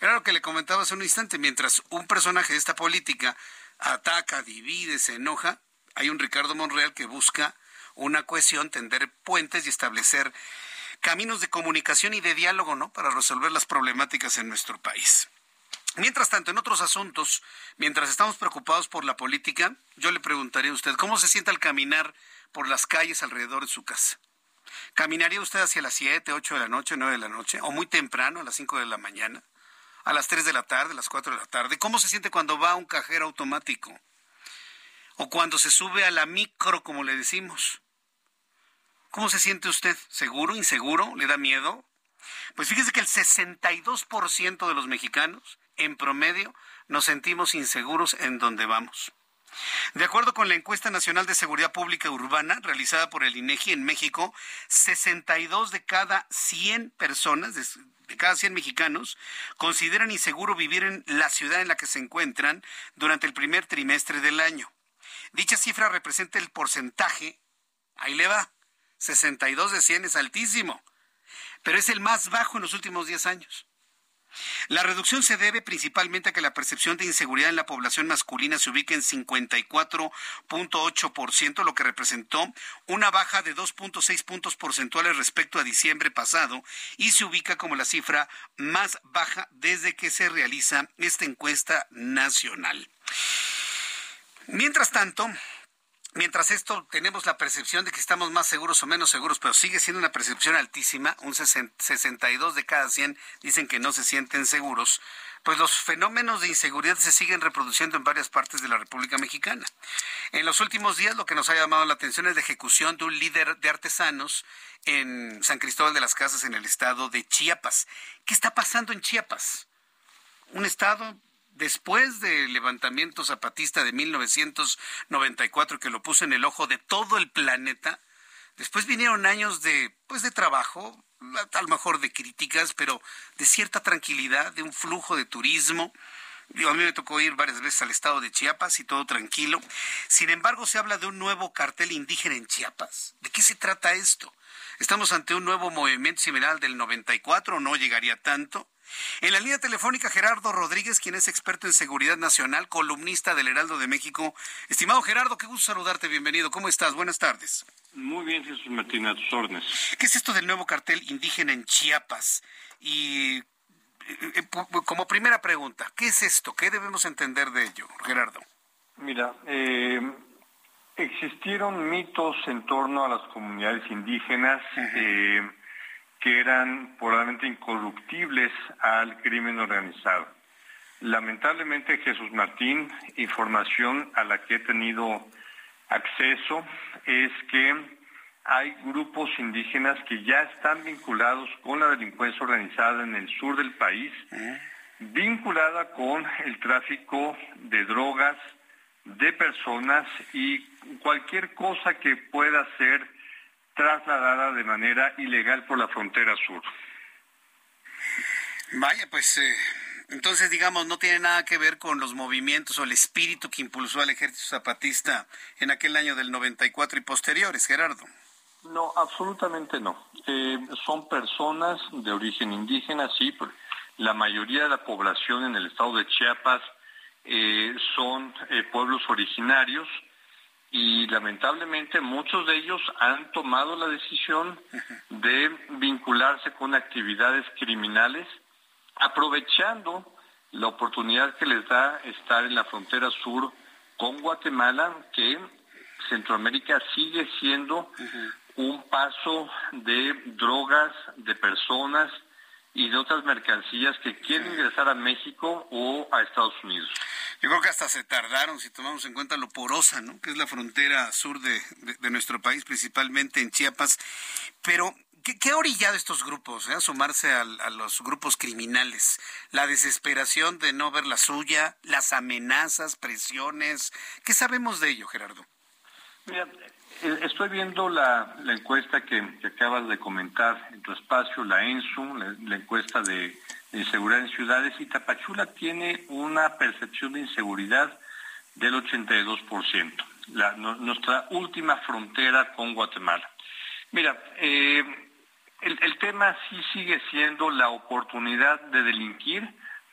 Era lo que le comentaba hace un instante, mientras un personaje de esta política ataca, divide, se enoja, hay un Ricardo Monreal que busca una cohesión, tender puentes y establecer caminos de comunicación y de diálogo, ¿no? Para resolver las problemáticas en nuestro país. Mientras tanto, en otros asuntos, mientras estamos preocupados por la política, yo le preguntaría a usted, ¿cómo se siente al caminar por las calles alrededor de su casa? ¿Caminaría usted hacia las 7, 8 de la noche, 9 de la noche? ¿O muy temprano, a las 5 de la mañana? ¿A las 3 de la tarde, a las 4 de la tarde? ¿Cómo se siente cuando va a un cajero automático? ¿O cuando se sube a la micro, como le decimos? ¿Cómo se siente usted? ¿Seguro? ¿Inseguro? ¿Le da miedo? Pues fíjese que el 62% de los mexicanos, en promedio, nos sentimos inseguros en donde vamos. De acuerdo con la encuesta nacional de seguridad pública urbana realizada por el INEGI en México, 62 de cada 100 personas, de, cada 100 mexicanos, consideran inseguro vivir en la ciudad en la que se encuentran durante el primer trimestre del año. Dicha cifra representa el porcentaje, ahí le va, 62 de 100 es altísimo, pero es el más bajo en los últimos 10 años. La reducción se debe principalmente a que la percepción de inseguridad en la población masculina se ubica en 54.8%, lo que representó una baja de 2.6 puntos porcentuales respecto a diciembre pasado y se ubica como la cifra más baja desde que se realiza esta encuesta nacional. Mientras tanto, Mientras esto tenemos la percepción de que estamos más seguros o menos seguros, pero sigue siendo una percepción altísima, un 62 de cada 100 dicen que no se sienten seguros, pues los fenómenos de inseguridad se siguen reproduciendo en varias partes de la República Mexicana. En los últimos días lo que nos ha llamado la atención es la ejecución de un líder de artesanos en San Cristóbal de las Casas en el estado de Chiapas. ¿Qué está pasando en Chiapas? Un estado después del levantamiento zapatista de 1994 que lo puso en el ojo de todo el planeta, después vinieron años de pues de trabajo, a lo mejor de críticas, pero de cierta tranquilidad, de un flujo de turismo. a mí me tocó ir varias veces al estado de Chiapas y todo tranquilo. Sin embargo, se habla de un nuevo cartel indígena en Chiapas. ¿De qué se trata esto? ¿Estamos ante un nuevo movimiento similar al del 94 o no llegaría tanto? En la línea telefónica, Gerardo Rodríguez, quien es experto en seguridad nacional, columnista del Heraldo de México. Estimado Gerardo, qué gusto saludarte, bienvenido. ¿Cómo estás? Buenas tardes. Muy bien, Jesús Martín, a tus órdenes. ¿Qué es esto del nuevo cartel indígena en Chiapas? Y eh, eh, como primera pregunta, ¿qué es esto? ¿Qué debemos entender de ello, Gerardo? Mira, eh, existieron mitos en torno a las comunidades indígenas que eran probablemente incorruptibles al crimen organizado. Lamentablemente, Jesús Martín, información a la que he tenido acceso es que hay grupos indígenas que ya están vinculados con la delincuencia organizada en el sur del país, vinculada con el tráfico de drogas, de personas y cualquier cosa que pueda ser trasladada de manera ilegal por la frontera sur. Vaya, pues eh, entonces digamos no tiene nada que ver con los movimientos o el espíritu que impulsó al ejército zapatista en aquel año del 94 y posteriores, Gerardo. No, absolutamente no. Eh, son personas de origen indígena, sí, la mayoría de la población en el estado de Chiapas eh, son pueblos originarios, y lamentablemente muchos de ellos han tomado la decisión de vincularse con actividades criminales, aprovechando la oportunidad que les da estar en la frontera sur con Guatemala, que Centroamérica sigue siendo un paso de drogas, de personas y de otras mercancías que quieren ingresar a México o a Estados Unidos. Yo creo que hasta se tardaron, si tomamos en cuenta lo porosa, ¿no? Que es la frontera sur de, nuestro país, principalmente en Chiapas. Pero, ¿qué, ha orillado estos grupos eh, a sumarse a, los grupos criminales? La desesperación de no ver la suya, las amenazas, presiones. ¿Qué sabemos de ello, Gerardo? Mira, estoy viendo la, encuesta que, acabas de comentar en tu espacio, la ENSU, la encuesta de inseguridad en ciudades y Tapachula tiene una percepción de inseguridad del 82%, la, nuestra última frontera con Guatemala. Mira, eh, el tema sí sigue siendo la oportunidad de delinquir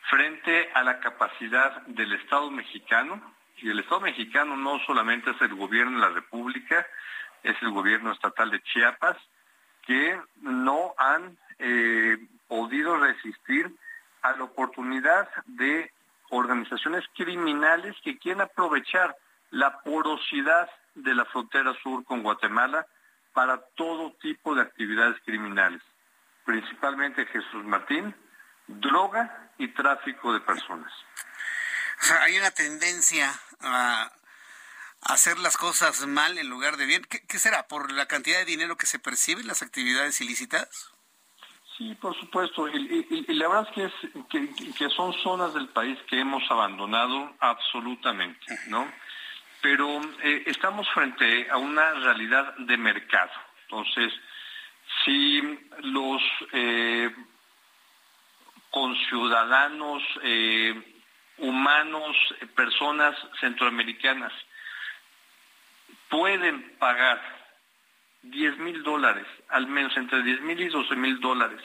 frente a la capacidad del Estado mexicano, y el Estado mexicano no solamente es el gobierno de la República, es el gobierno estatal de Chiapas, que no han eh, podido resistir a la oportunidad de organizaciones criminales que quieren aprovechar la porosidad de la frontera sur con Guatemala para todo tipo de actividades criminales, principalmente Jesús Martín, droga y tráfico de personas. Hay una tendencia a hacer las cosas mal en lugar de bien. ¿Qué, será? ¿Por la cantidad de dinero que se percibe en las actividades ilícitas? Sí, por supuesto. Y, la verdad es que, es que, son zonas del país que hemos abandonado absolutamente, ¿no? Pero eh, estamos frente a una realidad de mercado. Entonces, si los eh, conciudadanos eh, humanos, personas centroamericanas, pueden pagar 10 mil dólares, al menos entre 10 mil y 12 mil dólares,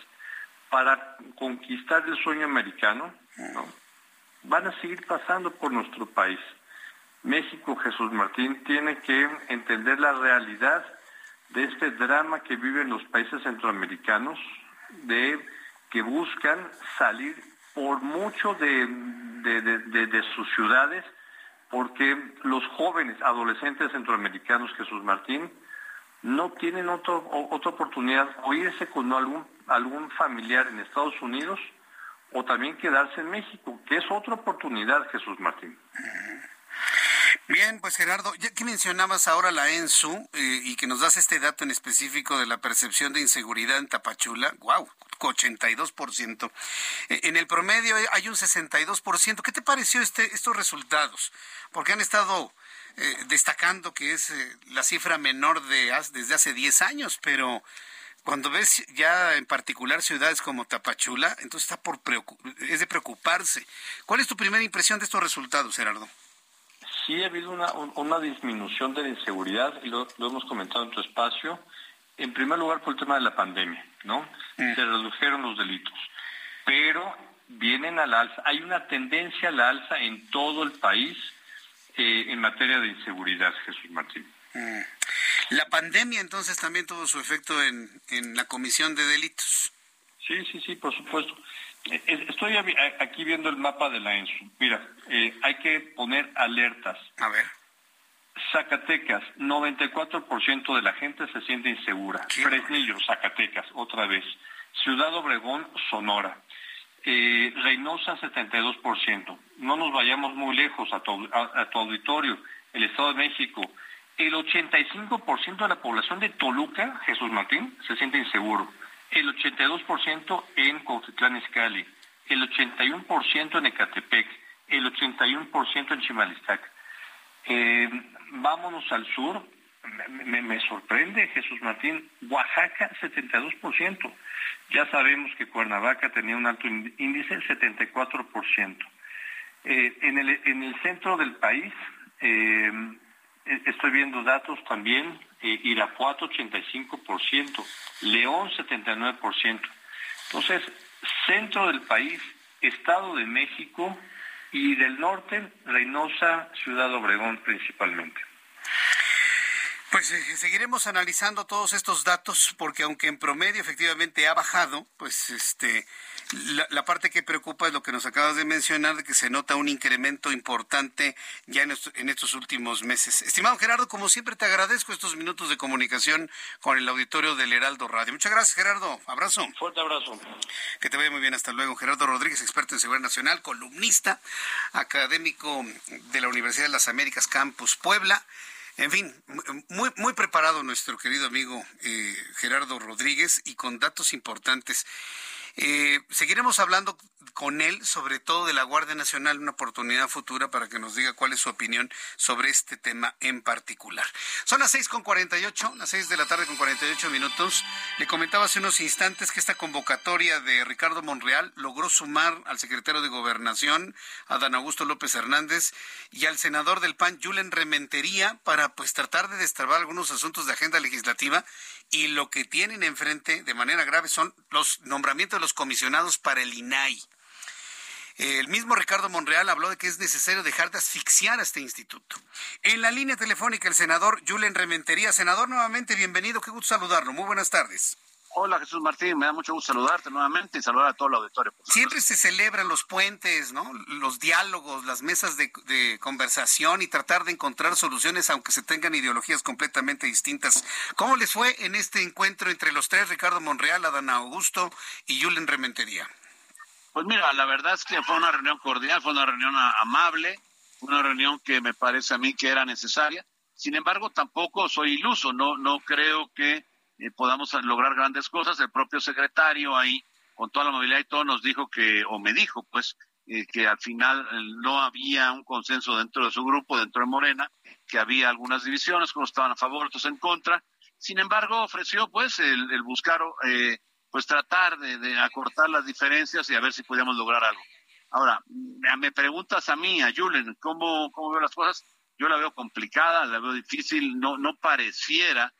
para conquistar el sueño americano, van a seguir pasando por nuestro país. México, Jesús Martín, tiene que entender la realidad de este drama que viven los países centroamericanos, de que buscan salir por mucho de, de sus ciudades porque los jóvenes adolescentes centroamericanos, Jesús Martín, no tienen otro, otra oportunidad o irse con algún, algún familiar en Estados Unidos o también quedarse en México, que es otra oportunidad, Jesús Martín. Bien, pues Gerardo, ya que mencionabas ahora la ENSU eh, y que nos das este dato en específico de la percepción de inseguridad en Tapachula, wow, 82%. Eh, en el promedio hay un 62%. ¿Qué te pareció este, estos resultados? Porque han estado eh, destacando que es la cifra menor de desde hace 10 años, pero cuando ves ya en particular ciudades como Tapachula, entonces está por es de preocuparse. ¿Cuál es tu primera impresión de estos resultados, Gerardo? Sí ha habido una, disminución de la inseguridad y lo, hemos comentado en tu espacio. En primer lugar por el tema de la pandemia, ¿no? Mm. Se redujeron los delitos, pero vienen al alza. Hay una tendencia al alza en todo el país eh, en materia de inseguridad, Jesús Martín. Mm. La pandemia entonces también tuvo su efecto en, en la comisión de delitos. Sí, sí, sí, por supuesto. Estoy aquí viendo el mapa de la ENSU. Mira, eh, hay que poner alertas. A ver. Zacatecas, 94% de la gente se siente insegura. Fresnillo, Zacatecas, otra vez. Ciudad Obregón, Sonora. Eh, Reynosa, 72%. No nos vayamos muy lejos a tu, a tu auditorio. El Estado de México. El 85% de la población de Toluca, Jesús Martín, se siente inseguro el 82% en Cuautitlán Izcalli, el 81% en Ecatepec, el 81% en Chimalistac. Eh, vámonos al sur, me, sorprende Jesús Martín, Oaxaca 72%. Ya sabemos que Cuernavaca tenía un alto índice, 74%. Eh, en, el, en el centro del país, eh, estoy viendo datos también eh, Irapuato 85%, León 79%. Entonces, centro del país, Estado de México y del norte, Reynosa, Ciudad Obregón principalmente. Pues eh, seguiremos analizando todos estos datos porque aunque en promedio efectivamente ha bajado, pues este la, parte que preocupa es lo que nos acabas de mencionar, de que se nota un incremento importante ya en, estos últimos meses. Estimado Gerardo, como siempre te agradezco estos minutos de comunicación con el auditorio del Heraldo Radio. Muchas gracias, Gerardo. Abrazo. Fuerte abrazo. Que te vaya muy bien. Hasta luego. Gerardo Rodríguez, experto en seguridad nacional, columnista, académico de la Universidad de las Américas, Campus Puebla. En fin, muy, muy preparado nuestro querido amigo eh, Gerardo Rodríguez y con datos importantes. Eh, seguiremos hablando con él, sobre todo de la Guardia Nacional, una oportunidad futura para que nos diga cuál es su opinión sobre este tema en particular. Son las seis con cuarenta y ocho, las seis de la tarde con cuarenta y ocho minutos. Le comentaba hace unos instantes que esta convocatoria de Ricardo Monreal logró sumar al secretario de Gobernación, a Dan Augusto López Hernández, y al senador del PAN, Julen Rementería, para pues tratar de destrabar algunos asuntos de agenda legislativa y lo que tienen enfrente de manera grave son los nombramientos de los comisionados para el INAI. El mismo Ricardo Monreal habló de que es necesario dejar de asfixiar a este instituto. En la línea telefónica, el senador Julen Rementería. Senador, nuevamente bienvenido. Qué gusto saludarlo. Muy buenas tardes. Hola Jesús Martín, me da mucho gusto saludarte nuevamente y saludar a todo el auditorio. Siempre se celebran los puentes, ¿no? Los diálogos, las mesas de, conversación y tratar de encontrar soluciones aunque se tengan ideologías completamente distintas. ¿Cómo les fue en este encuentro entre los tres, Ricardo Monreal, Adán Augusto y Julen Rementería? Pues mira, la verdad es que fue una reunión cordial, fue una reunión amable, una reunión que me parece a mí que era necesaria. Sin embargo, tampoco soy iluso, no, no creo que eh, podamos lograr grandes cosas. El propio secretario ahí, con toda la movilidad y todo, nos dijo que, o me dijo, pues, eh, que al final eh, no había un consenso dentro de su grupo, dentro de Morena, que había algunas divisiones, unos estaban a favor, otros en contra. Sin embargo, ofreció, pues, el, buscar, pues, tratar de, acortar las diferencias y a ver si podíamos lograr algo. Ahora, me preguntas a mí, a Julen, ¿cómo, cómo veo las cosas? Yo la veo complicada, la veo difícil, no, no pareciera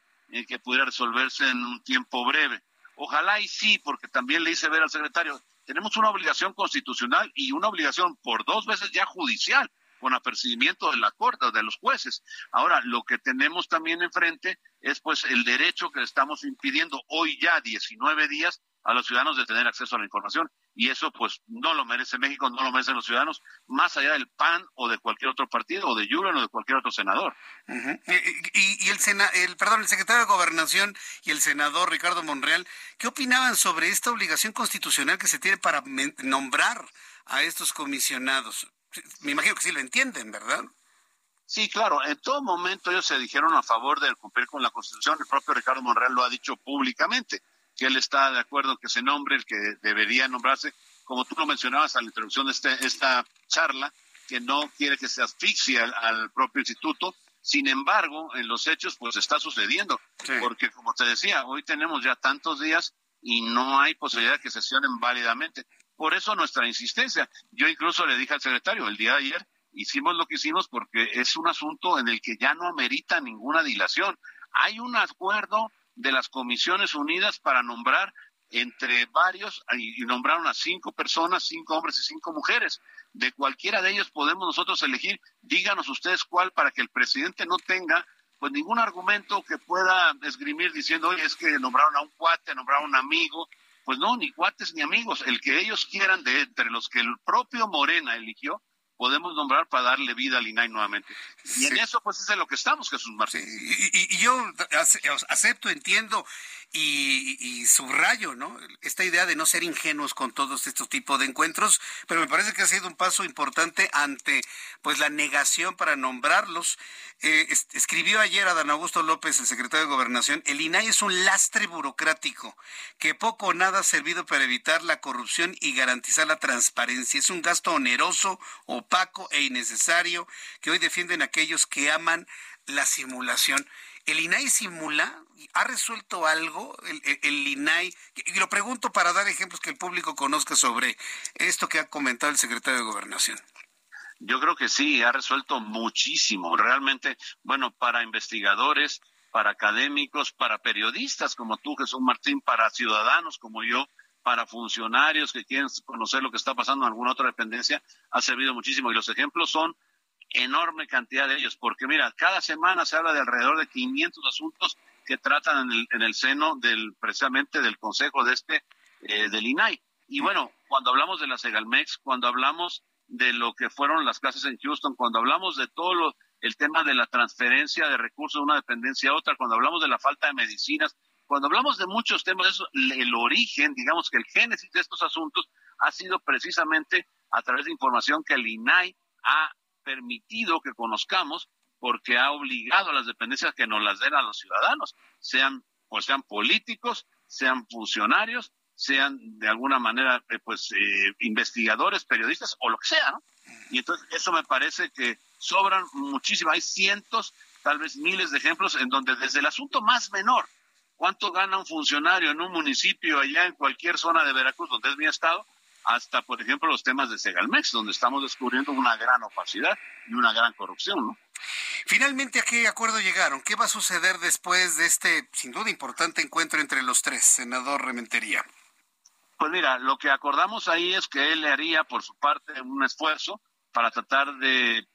que pudiera resolverse en un tiempo breve. Ojalá y sí, porque también le hice ver al secretario, tenemos una obligación constitucional y una obligación por dos veces ya judicial, con apercibimiento de la Corte, de los jueces. Ahora, lo que tenemos también enfrente es pues el derecho que le estamos impidiendo hoy ya 19 días a los ciudadanos de tener acceso a la información y eso pues no lo merece México, no lo merecen los ciudadanos, más allá del PAN o de cualquier otro partido o de Yulen o de cualquier otro senador. y, el, sena, el, perdón, el secretario de Gobernación y el senador Ricardo Monreal, ¿qué opinaban sobre esta obligación constitucional que se tiene para nombrar a estos comisionados? Me imagino que sí lo entienden, ¿verdad? Sí, claro, en todo momento ellos se dijeron a favor de cumplir con la Constitución, el propio Ricardo Monreal lo ha dicho públicamente que él está de acuerdo en que se nombre el que debería nombrarse, como tú lo mencionabas a la introducción de este, esta charla, que no quiere que se asfixie al, propio instituto. Sin embargo, en los hechos, pues está sucediendo, porque como te decía, hoy tenemos ya tantos días y no hay posibilidad de que sesionen válidamente. Por eso nuestra insistencia. Yo incluso le dije al secretario el día de ayer, hicimos lo que hicimos porque es un asunto en el que ya no amerita ninguna dilación. Hay un acuerdo de las Comisiones Unidas para nombrar entre varios, y nombraron a cinco personas, cinco hombres y cinco mujeres. De cualquiera de ellos podemos nosotros elegir, díganos ustedes cuál, para que el presidente no tenga pues ningún argumento que pueda esgrimir diciendo, oye, es que nombraron a un cuate, nombraron a un amigo. Pues no, ni cuates ni amigos, el que ellos quieran de entre los que el propio Morena eligió, podemos nombrar para darle vida al INAI nuevamente. Y en eso, pues, es en lo que estamos, Jesús Martín. y, yo acepto, entiendo y, subrayo, ¿no? Esta idea de no ser ingenuos con todos estos tipos de encuentros, pero me parece que ha sido un paso importante ante, pues, la negación para nombrarlos. Eh, escribió ayer a Dan Augusto López, el secretario de Gobernación, el INAI es un lastre burocrático que poco o nada ha servido para evitar la corrupción y garantizar la transparencia. Es un gasto oneroso, opaco e innecesario que hoy defienden aquellos que aman la simulación. ¿El INAI simula? ¿Ha resuelto algo el, INAI? Y lo pregunto para dar ejemplos que el público conozca sobre esto que ha comentado el secretario de Gobernación. Yo creo que sí, ha resuelto muchísimo. Realmente, bueno, para investigadores, para académicos, para periodistas como tú, Jesús Martín, para ciudadanos como yo, para funcionarios que quieren conocer lo que está pasando en alguna otra dependencia, ha servido muchísimo. Y los ejemplos son enorme cantidad de ellos, porque mira, cada semana se habla de alrededor de 500 asuntos que tratan en el, en el seno del precisamente del consejo de este eh, del INAI. Y bueno, cuando hablamos de la Segalmex, cuando hablamos de lo que fueron las clases en Houston, cuando hablamos de todo lo, el tema de la transferencia de recursos de una dependencia a otra, cuando hablamos de la falta de medicinas, cuando hablamos de muchos temas, eso, el origen, digamos que el génesis de estos asuntos ha sido precisamente a través de información que el INAI ha permitido que conozcamos porque ha obligado a las dependencias que nos las den a los ciudadanos, sean pues sean políticos, sean funcionarios sean de alguna manera eh, pues eh, investigadores, periodistas o lo que sea, ¿no? Y entonces eso me parece que sobran muchísimo, hay cientos, tal vez miles de ejemplos en donde desde el asunto más menor, cuánto gana un funcionario en un municipio allá en cualquier zona de Veracruz donde es mi estado, hasta por ejemplo los temas de Segalmex, donde estamos descubriendo una gran opacidad y una gran corrupción, ¿no? Finalmente, ¿a qué acuerdo llegaron? ¿Qué va a suceder después de este, sin duda, importante encuentro entre los tres, senador Rementería? Pues mira, lo que acordamos ahí es que él le haría por su parte un esfuerzo para tratar de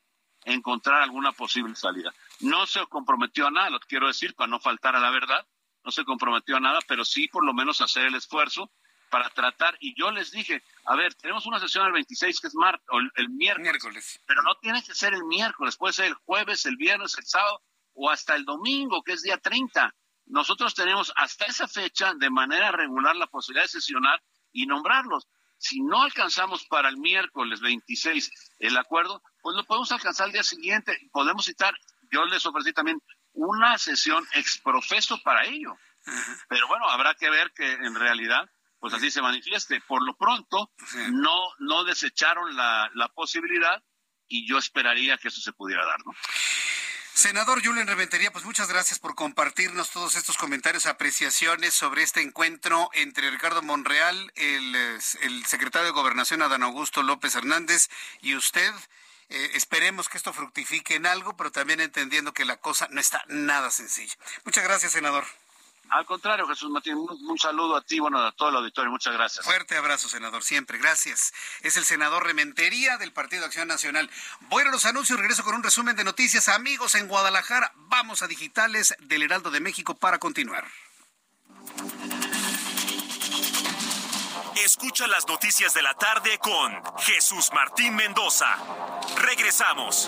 encontrar alguna posible salida. No se comprometió a nada, lo quiero decir, para no faltar a la verdad, no se comprometió a nada, pero sí por lo menos hacer el esfuerzo para tratar. Y yo les dije, a ver, tenemos una sesión el 26 que es mar o el, miércoles, pero no tiene que ser el miércoles, puede ser el jueves, el viernes, el sábado o hasta el domingo, que es día 30. Nosotros tenemos hasta esa fecha de manera regular la posibilidad de sesionar y nombrarlos. Si no alcanzamos para el miércoles 26 el acuerdo, pues lo podemos alcanzar el día siguiente. Podemos citar, yo les ofrecí también una sesión exprofeso para ello. Pero bueno, habrá que ver que en realidad pues así se manifieste. Por lo pronto, no, no desecharon la, la posibilidad y yo esperaría que eso se pudiera dar, ¿no? Senador Julen Reventería, pues muchas gracias por compartirnos todos estos comentarios, apreciaciones sobre este encuentro entre Ricardo Monreal, el, el secretario de Gobernación Adán Augusto López Hernández y usted. Eh, esperemos que esto fructifique en algo, pero también entendiendo que la cosa no está nada sencilla. Muchas gracias, senador. Al contrario, Jesús Martín, un, saludo a ti, bueno, a todo el auditorio, muchas gracias. Fuerte abrazo, senador, siempre, gracias. Es el senador Rementería del Partido Acción Nacional. Voy a los anuncios, regreso con un resumen de noticias. Amigos en Guadalajara, vamos a digitales del Heraldo de México para continuar. Escucha las noticias de la tarde con Jesús Martín Mendoza. Regresamos.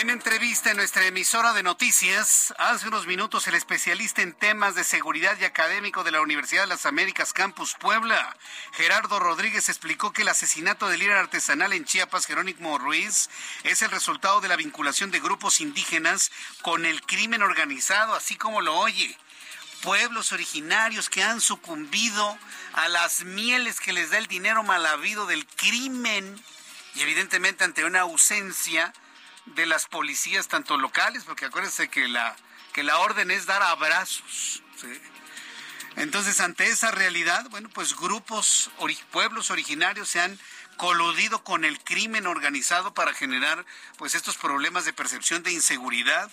En entrevista en nuestra emisora de noticias, hace unos minutos el especialista en temas de seguridad y académico de la Universidad de las Américas Campus Puebla, Gerardo Rodríguez, explicó que el asesinato del líder artesanal en Chiapas, Jerónimo Ruiz, es el resultado de la vinculación de grupos indígenas con el crimen organizado, así como lo oye. Pueblos originarios que han sucumbido a las mieles que les da el dinero mal habido del crimen y evidentemente ante una ausencia de las policías, tanto locales, porque acuérdense que la, que la orden es dar abrazos. Entonces, ante esa realidad, bueno, pues grupos, pueblos originarios se han coludido con el crimen organizado para generar pues estos problemas de percepción de inseguridad.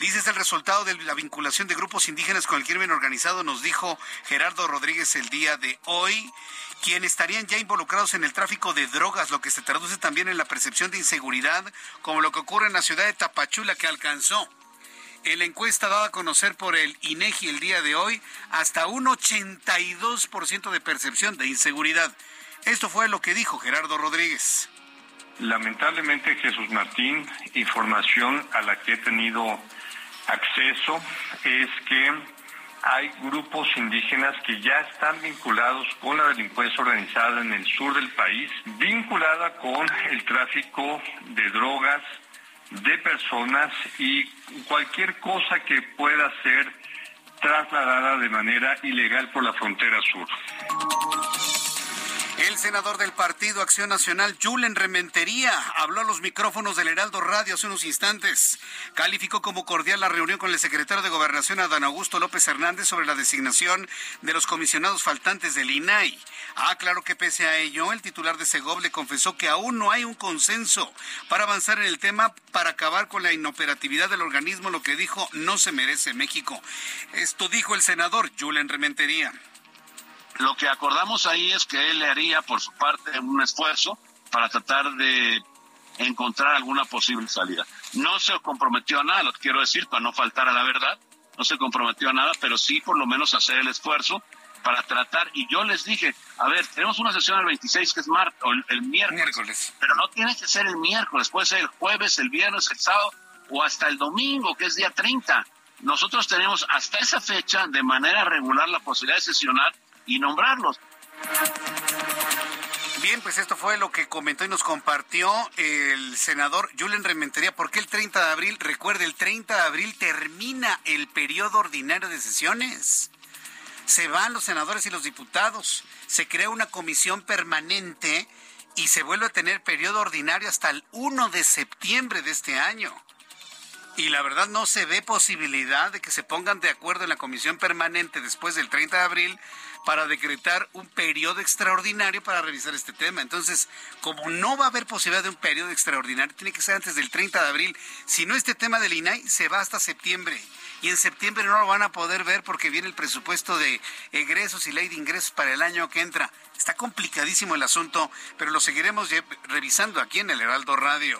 Dice es el resultado de la vinculación de grupos indígenas con el crimen organizado, nos dijo Gerardo Rodríguez el día de hoy quienes estarían ya involucrados en el tráfico de drogas, lo que se traduce también en la percepción de inseguridad, como lo que ocurre en la ciudad de Tapachula, que alcanzó en la encuesta dada a conocer por el INEGI el día de hoy, hasta un 82% de percepción de inseguridad. Esto fue lo que dijo Gerardo Rodríguez. Lamentablemente, Jesús Martín, información a la que he tenido acceso es que hay grupos indígenas que ya están vinculados con la delincuencia organizada en el sur del país, vinculada con el tráfico de drogas, de personas y cualquier cosa que pueda ser trasladada de manera ilegal por la frontera sur. El senador del Partido Acción Nacional, Julen Rementería, habló a los micrófonos del Heraldo Radio hace unos instantes. Calificó como cordial la reunión con el secretario de Gobernación, Adán Augusto López Hernández, sobre la designación de los comisionados faltantes del INAI. Ah, claro que pese a ello, el titular de Segov le confesó que aún no hay un consenso para avanzar en el tema para acabar con la inoperatividad del organismo, lo que dijo no se merece México. Esto dijo el senador Julen Rementería. Lo que acordamos ahí es que él le haría por su parte un esfuerzo para tratar de encontrar alguna posible salida. No se comprometió a nada, lo quiero decir, para no faltar a la verdad. no se comprometió a nada, pero sí por lo menos hacer el esfuerzo para tratar. Y yo les dije, a ver, tenemos una sesión el 26 que es martes, o el, miércoles, pero no tiene que ser el miércoles, puede ser el jueves, el viernes, el sábado o hasta el domingo, que es día 30. Nosotros tenemos hasta esa fecha de manera regular la posibilidad de sesionar y nombrarlos. Bien, pues esto fue lo que comentó y nos compartió el senador Julen Rementería. ¿Por qué el 30 de abril? Recuerde, el 30 de abril termina el periodo ordinario de sesiones. Se van los senadores y los diputados. Se crea una comisión permanente y se vuelve a tener periodo ordinario hasta el 1 de septiembre de este año. Y la verdad no se ve posibilidad de que se pongan de acuerdo en la comisión permanente después del 30 de abril para decretar un periodo extraordinario para revisar este tema. Entonces, como no va a haber posibilidad de un periodo extraordinario, tiene que ser antes del 30 de abril. Si no, este tema del INAI se va hasta septiembre. Y en septiembre no lo van a poder ver porque viene el presupuesto de egresos y ley de ingresos para el año que entra. Está complicadísimo el asunto, pero lo seguiremos revisando aquí en el Heraldo Radio.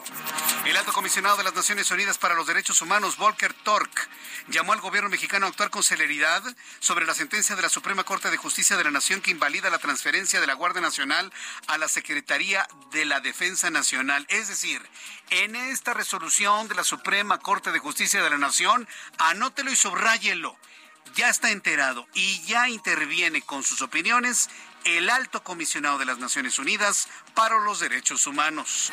El alto comisionado de las Naciones Unidas para los Derechos Humanos, Volker Tork, llamó al gobierno mexicano a actuar con celeridad sobre la sentencia de la Suprema Corte de Justicia de la Nación que invalida la transferencia de la Guardia Nacional a la Secretaría de la Defensa Nacional. Es decir, en esta resolución de la Suprema Corte de Justicia de la Nación, anótelo y subráyelo ya está enterado y ya interviene con sus opiniones el alto comisionado de las Naciones Unidas para los Derechos Humanos.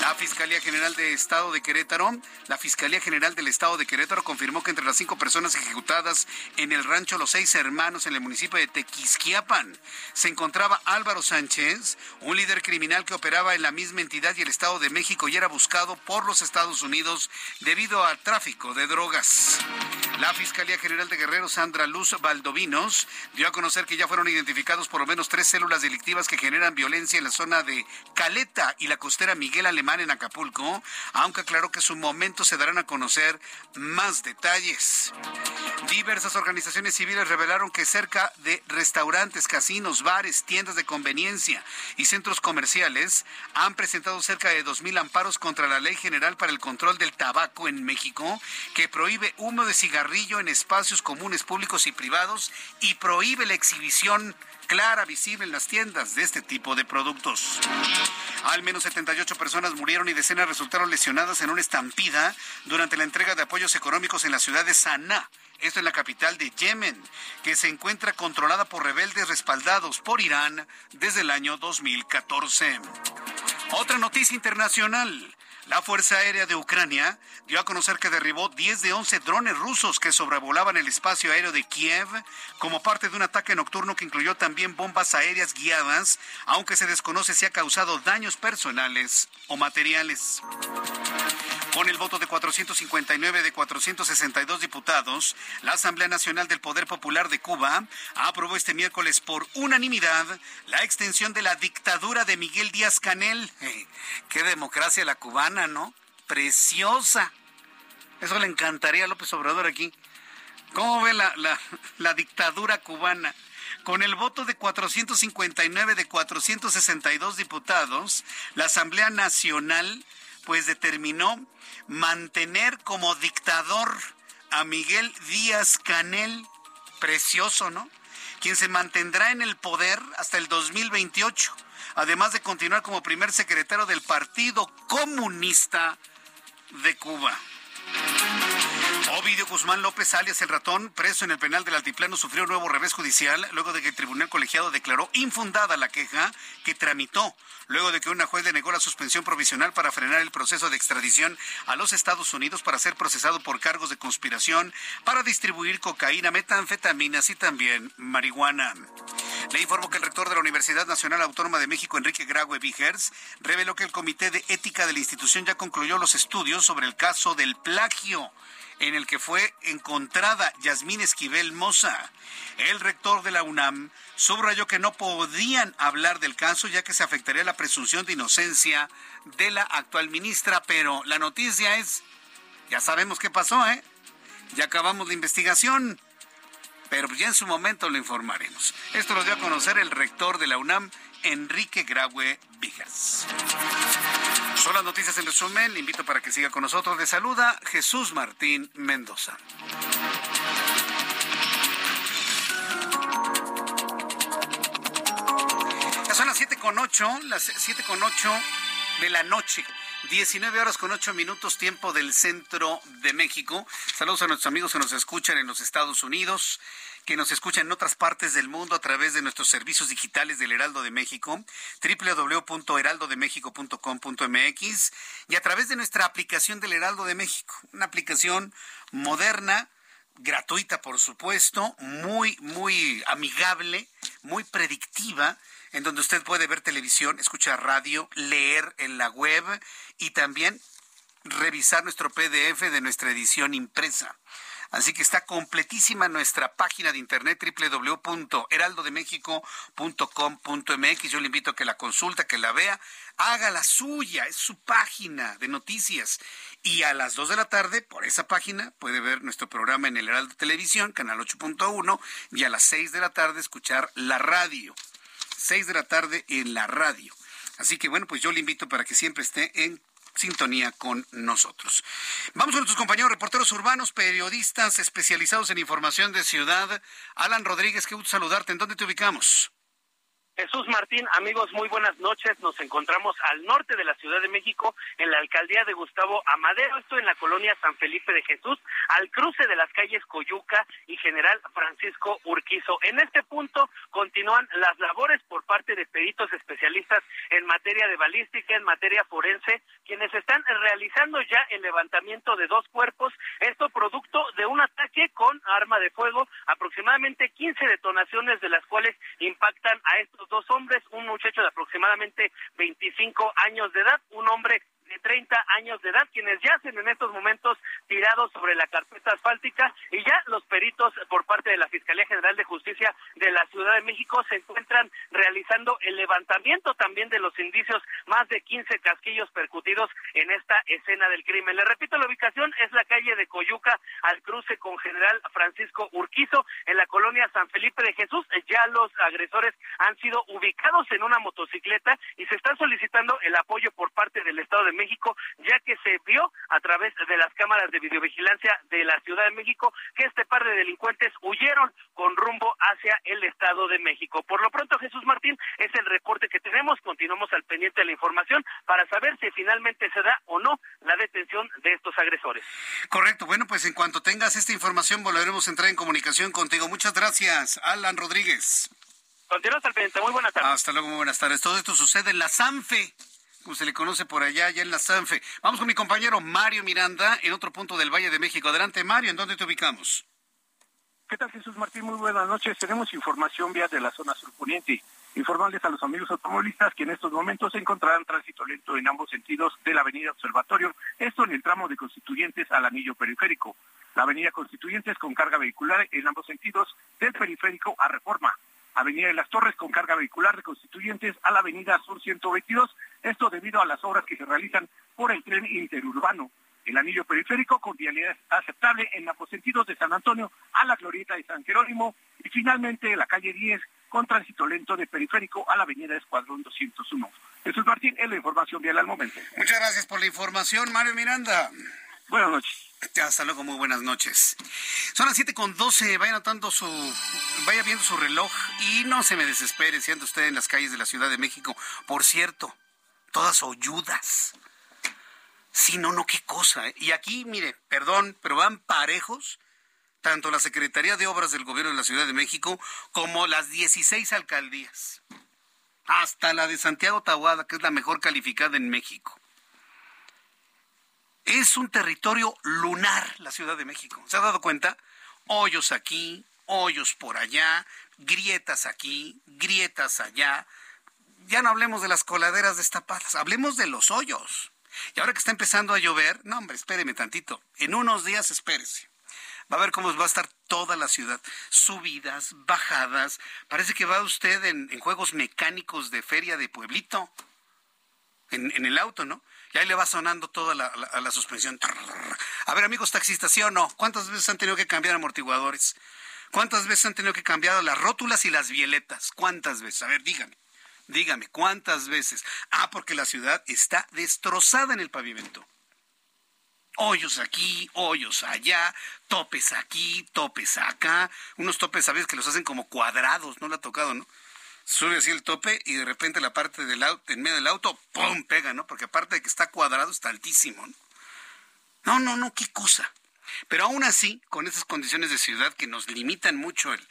La Fiscalía General de Estado de Querétaro, la Fiscalía General del Estado de Querétaro confirmó que entre las cinco personas ejecutadas en el rancho Los Seis Hermanos en el municipio de Tequisquiapan se encontraba Álvaro Sánchez, un líder criminal que operaba en la misma entidad y el Estado de México y era buscado por los Estados Unidos debido al tráfico de drogas. La Fiscalía General de Guerrero, Sandra Luz Valdovinos, dio a conocer que ya fueron identificados por lo menos tres células delictivas que generan violencia en la zona de Caleta y la costera Miguel Alemán en Acapulco, aunque aclaró que en su momento se darán a conocer más detalles. Diversas organizaciones civiles revelaron que cerca de restaurantes, casinos, bares, tiendas de conveniencia y centros comerciales han presentado cerca de 2.000 amparos contra la Ley General para el Control del Tabaco en México, que prohíbe humo de cigarrillo en espacios comunes públicos y privados y prohíbe la exhibición clara visible en las tiendas de este tipo de productos. Al menos 78 personas murieron y decenas resultaron lesionadas en una estampida durante la entrega de apoyos económicos en la ciudad de Sanaa. Esto en la capital de Yemen, que se encuentra controlada por rebeldes respaldados por Irán desde el año 2014. Otra noticia internacional. La Fuerza Aérea de Ucrania dio a conocer que derribó 10 de 11 drones rusos que sobrevolaban el espacio aéreo de Kiev como parte de un ataque nocturno que incluyó también bombas aéreas guiadas, aunque se desconoce si ha causado daños personales o materiales. Con el voto de 459 de 462 diputados, la Asamblea Nacional del Poder Popular de Cuba aprobó este miércoles por unanimidad la extensión de la dictadura de Miguel Díaz Canel. ¡Qué democracia la cubana, ¿no? Preciosa. Eso le encantaría a López Obrador aquí. ¿Cómo ve la, la, la dictadura cubana? Con el voto de 459 de 462 diputados, la Asamblea Nacional pues determinó mantener como dictador a Miguel Díaz Canel, precioso, ¿no? Quien se mantendrá en el poder hasta el 2028, además de continuar como primer secretario del Partido Comunista de Cuba. Ovidio Guzmán López, alias el ratón, preso en el penal del Altiplano, sufrió un nuevo revés judicial luego de que el tribunal colegiado declaró infundada la queja que tramitó, luego de que una juez le negó la suspensión provisional para frenar el proceso de extradición a los Estados Unidos para ser procesado por cargos de conspiración para distribuir cocaína, metanfetaminas y también marihuana. Le informo que el rector de la Universidad Nacional Autónoma de México, Enrique Graue Vigers, reveló que el Comité de Ética de la institución ya concluyó los estudios sobre el caso del plagio en el que fue encontrada Yasmín Esquivel Moza. El rector de la UNAM subrayó que no podían hablar del caso ya que se afectaría la presunción de inocencia de la actual ministra, pero la noticia es, ya sabemos qué pasó, ¿eh? Ya acabamos la investigación, pero ya en su momento lo informaremos. Esto lo dio a conocer el rector de la UNAM, Enrique Graue Vigas. Son las noticias en resumen. Le invito para que siga con nosotros. Le saluda Jesús Martín Mendoza. Ya son las 7 con 8, las 7 con 8 de la noche. 19 horas con 8 minutos tiempo del centro de México. Saludos a nuestros amigos que nos escuchan en los Estados Unidos, que nos escuchan en otras partes del mundo a través de nuestros servicios digitales del Heraldo de México, www.heraldodemexico.com.mx y a través de nuestra aplicación del Heraldo de México, una aplicación moderna, gratuita por supuesto, muy, muy amigable, muy predictiva en donde usted puede ver televisión, escuchar radio, leer en la web y también revisar nuestro PDF de nuestra edición impresa. Así que está completísima nuestra página de internet www.heraldodemexico.com.mx. Yo le invito a que la consulta, que la vea, haga la suya, es su página de noticias. Y a las 2 de la tarde, por esa página, puede ver nuestro programa en el Heraldo Televisión, canal 8.1, y a las 6 de la tarde escuchar la radio. 6 de la tarde en la radio. Así que bueno, pues yo le invito para que siempre esté en sintonía con nosotros. Vamos con nuestros compañeros reporteros urbanos, periodistas especializados en información de ciudad. Alan Rodríguez, qué gusto saludarte. ¿En dónde te ubicamos? Jesús Martín, amigos, muy buenas noches. Nos encontramos al norte de la Ciudad de México, en la alcaldía de Gustavo Amadero, esto en la colonia San Felipe de Jesús, al cruce de las calles Coyuca y General Francisco Urquizo. En este punto continúan las labores por parte de peritos especialistas en materia de balística, en materia forense, quienes están realizando ya el levantamiento de dos cuerpos, esto producto de un ataque con arma de fuego, aproximadamente 15 detonaciones de las cuales impactan a estos dos hombres, un muchacho de aproximadamente 25 años de edad, un hombre de 30 años de edad, quienes yacen en estos momentos tirados sobre la carpeta asfáltica y ya los peritos por parte de la Fiscalía General de Justicia de la Ciudad de México se encuentran realizando el levantamiento también de los indicios, más de 15 casquillos percutidos en esta escena del crimen. Le repito, la ubicación es la calle de Coyuca al cruce con General Francisco Urquizo en la colonia San Felipe de Jesús. Ya los agresores han sido ubicados en una motocicleta y se está solicitando el apoyo por parte del Estado de México, ya que se vio a través de las cámaras de videovigilancia de la Ciudad de México que este par de delincuentes huyeron con rumbo hacia el Estado de México. Por lo pronto, Jesús Martín, es el reporte que tenemos. Continuamos al pendiente de la información para saber si finalmente se da o no la detención de estos agresores. Correcto. Bueno, pues en cuanto tengas esta información, volveremos a entrar en comunicación contigo. Muchas gracias, Alan Rodríguez. Continuamos al pendiente. Muy buenas tardes. Hasta luego, muy buenas tardes. Todo esto sucede en la SANFE como se le conoce por allá, ya en la Sanfe. Vamos con mi compañero Mario Miranda en otro punto del Valle de México. Adelante, Mario, ¿en dónde te ubicamos? ¿Qué tal, Jesús Martín? Muy buenas noches. Tenemos información vía de la zona surponiente. Informarles a los amigos automovilistas que en estos momentos se encontrarán tránsito lento en ambos sentidos de la avenida Observatorio, esto en el tramo de Constituyentes al anillo periférico. La avenida Constituyentes con carga vehicular en ambos sentidos del periférico a Reforma. Avenida de las Torres con carga vehicular de Constituyentes a la Avenida Sur 122, esto debido a las obras que se realizan por el tren interurbano. El anillo periférico con vialidad aceptable en ambos sentidos de San Antonio a la glorieta de San Jerónimo y finalmente la calle 10 con tránsito lento de periférico a la avenida Escuadrón 201. Jesús Martín es la información vial al momento. Muchas gracias por la información, Mario Miranda. Buenas noches. Hasta luego, muy buenas noches. Son las siete con doce, vaya notando su, vaya viendo su reloj y no se me desespere si anda usted en las calles de la Ciudad de México. Por cierto, todas oyudas. Sí, no, no, qué cosa. ¿eh? Y aquí, mire, perdón, pero van parejos tanto la Secretaría de Obras del Gobierno de la Ciudad de México como las 16 alcaldías. Hasta la de Santiago Tahuada, que es la mejor calificada en México. Es un territorio lunar la Ciudad de México. ¿Se ha dado cuenta? Hoyos aquí, hoyos por allá, grietas aquí, grietas allá. Ya no hablemos de las coladeras destapadas, hablemos de los hoyos. Y ahora que está empezando a llover, no hombre, espéreme tantito. En unos días espérese. Va a ver cómo va a estar toda la ciudad. Subidas, bajadas. Parece que va usted en, juegos mecánicos de feria de pueblito. En, el auto, ¿no? Y ahí le va sonando toda la, suspensión. A ver, amigos taxistas, ¿sí o no? ¿Cuántas veces han tenido que cambiar amortiguadores? ¿Cuántas veces han tenido que cambiar las rótulas y las violetas? ¿Cuántas veces? A ver, dígame. Dígame, ¿cuántas veces? Ah, porque la ciudad está destrozada en el pavimento. Hoyos aquí, hoyos allá, topes aquí, topes acá. Unos topes, ¿sabes? Que los hacen como cuadrados, ¿no le ha tocado, no? sube así el tope y de repente la parte del auto, en medio del auto, ¡pum! pega, ¿no? Porque aparte de que está cuadrado, está altísimo. No, no, no, qué cosa. Pero aún así, con esas condiciones de ciudad que nos limitan mucho el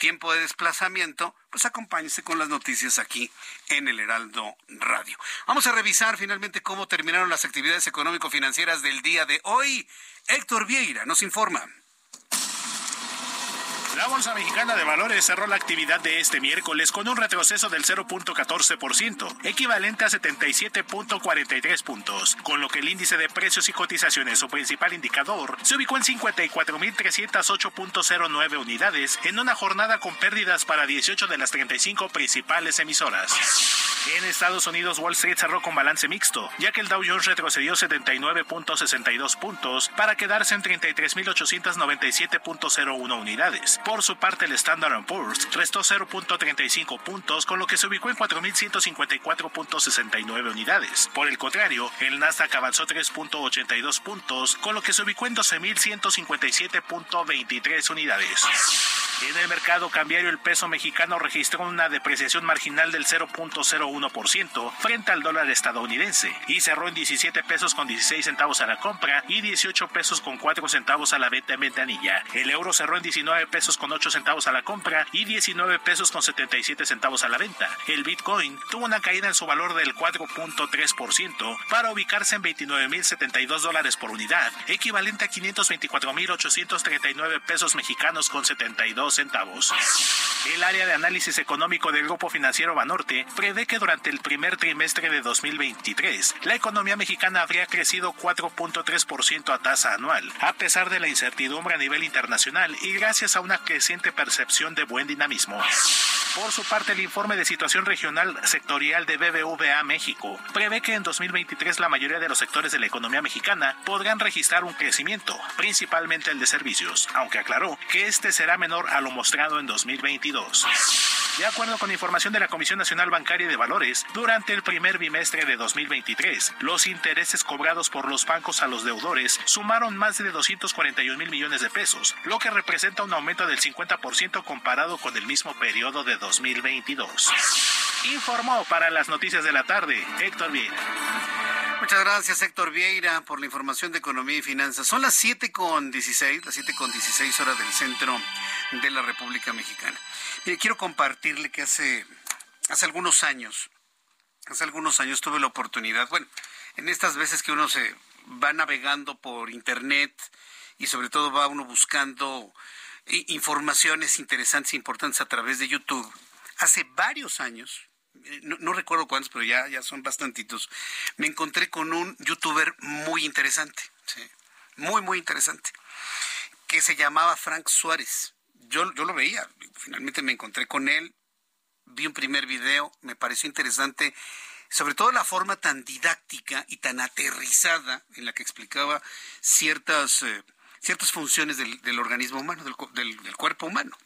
tiempo de desplazamiento, pues acompáñese con las noticias aquí en el Heraldo Radio. Vamos a revisar finalmente cómo terminaron las actividades económico-financieras del día de hoy. Héctor Vieira nos informa. La Bolsa Mexicana de Valores cerró la actividad de este miércoles con un retroceso del 0.14%, equivalente a 77.43 puntos, con lo que el índice de precios y cotizaciones, su principal indicador, se ubicó en 54.308.09 unidades en una jornada con pérdidas para 18 de las 35 principales emisoras. En Estados Unidos, Wall Street cerró con balance mixto, ya que el Dow Jones retrocedió 79.62 puntos para quedarse en 33.897.01 unidades por su parte, el Standard Poor's restó 0.35 puntos, con lo que se ubicó en 4.154.69 unidades. Por el contrario, el Nasdaq avanzó 3.82 puntos, con lo que se ubicó en 12.157.23 unidades. En el mercado cambiario, el peso mexicano registró una depreciación marginal del 0.01% frente al dólar estadounidense y cerró en 17 pesos con 16 centavos a la compra y 18 pesos con 4 centavos a la venta en ventanilla. El euro cerró en 19 pesos con 8 centavos a la compra y 19 pesos con 77 centavos a la venta. El Bitcoin tuvo una caída en su valor del 4.3% para ubicarse en 29.072 dólares por unidad, equivalente a 524.839 pesos mexicanos con 72 centavos. El área de análisis económico del Grupo Financiero Banorte prevé que durante el primer trimestre de 2023 la economía mexicana habría crecido 4.3% a tasa anual, a pesar de la incertidumbre a nivel internacional y gracias a una creciente percepción de buen dinamismo. Por su parte, el informe de situación regional sectorial de BBVA México prevé que en 2023 la mayoría de los sectores de la economía mexicana podrán registrar un crecimiento, principalmente el de servicios, aunque aclaró que este será menor a lo mostrado en 2022. De acuerdo con información de la Comisión Nacional Bancaria de Valores, durante el primer bimestre de 2023, los intereses cobrados por los bancos a los deudores sumaron más de 241 mil millones de pesos, lo que representa un aumento del 50% comparado con el mismo periodo de 2022. Informó para las noticias de la tarde Héctor Vieira. Muchas gracias, Héctor Vieira, por la información de economía y finanzas. Son las 7 con 16, las 7 con 16 horas del centro de la República Mexicana. Mire, quiero compartirle que hace, hace algunos años, hace algunos años tuve la oportunidad, bueno, en estas veces que uno se va navegando por internet y sobre todo va uno buscando informaciones interesantes e importantes a través de YouTube. Hace varios años, eh, no, recuerdo cuántos, pero ya, ya son bastantitos, me encontré con un youtuber muy interesante, muy, muy interesante, que se llamaba Frank Suárez. Yo, yo lo veía, finalmente me encontré con él, vi un primer video, me pareció interesante, sobre todo la forma tan didáctica y tan aterrizada en la que explicaba ciertas... Eh, ciertas funciones del, organismo humano, del, del, cuerpo humano.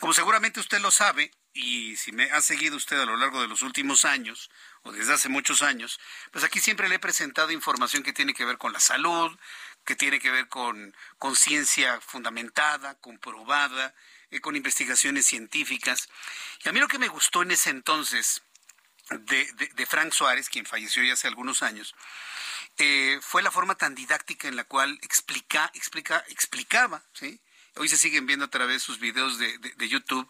Como seguramente usted lo sabe, y si me ha seguido usted a lo largo de los últimos años, o desde hace muchos años, pues aquí siempre le he presentado información que tiene que ver con la salud, que tiene que ver con conciencia fundamentada, comprobada, eh, con investigaciones científicas. Y a mí lo que me gustó en ese entonces de, de Frank Suárez, quien falleció ya hace algunos años, eh, fue la forma tan didáctica en la cual explica, explica, explicaba, ¿sí? hoy se siguen viendo a través de sus videos de, de, YouTube,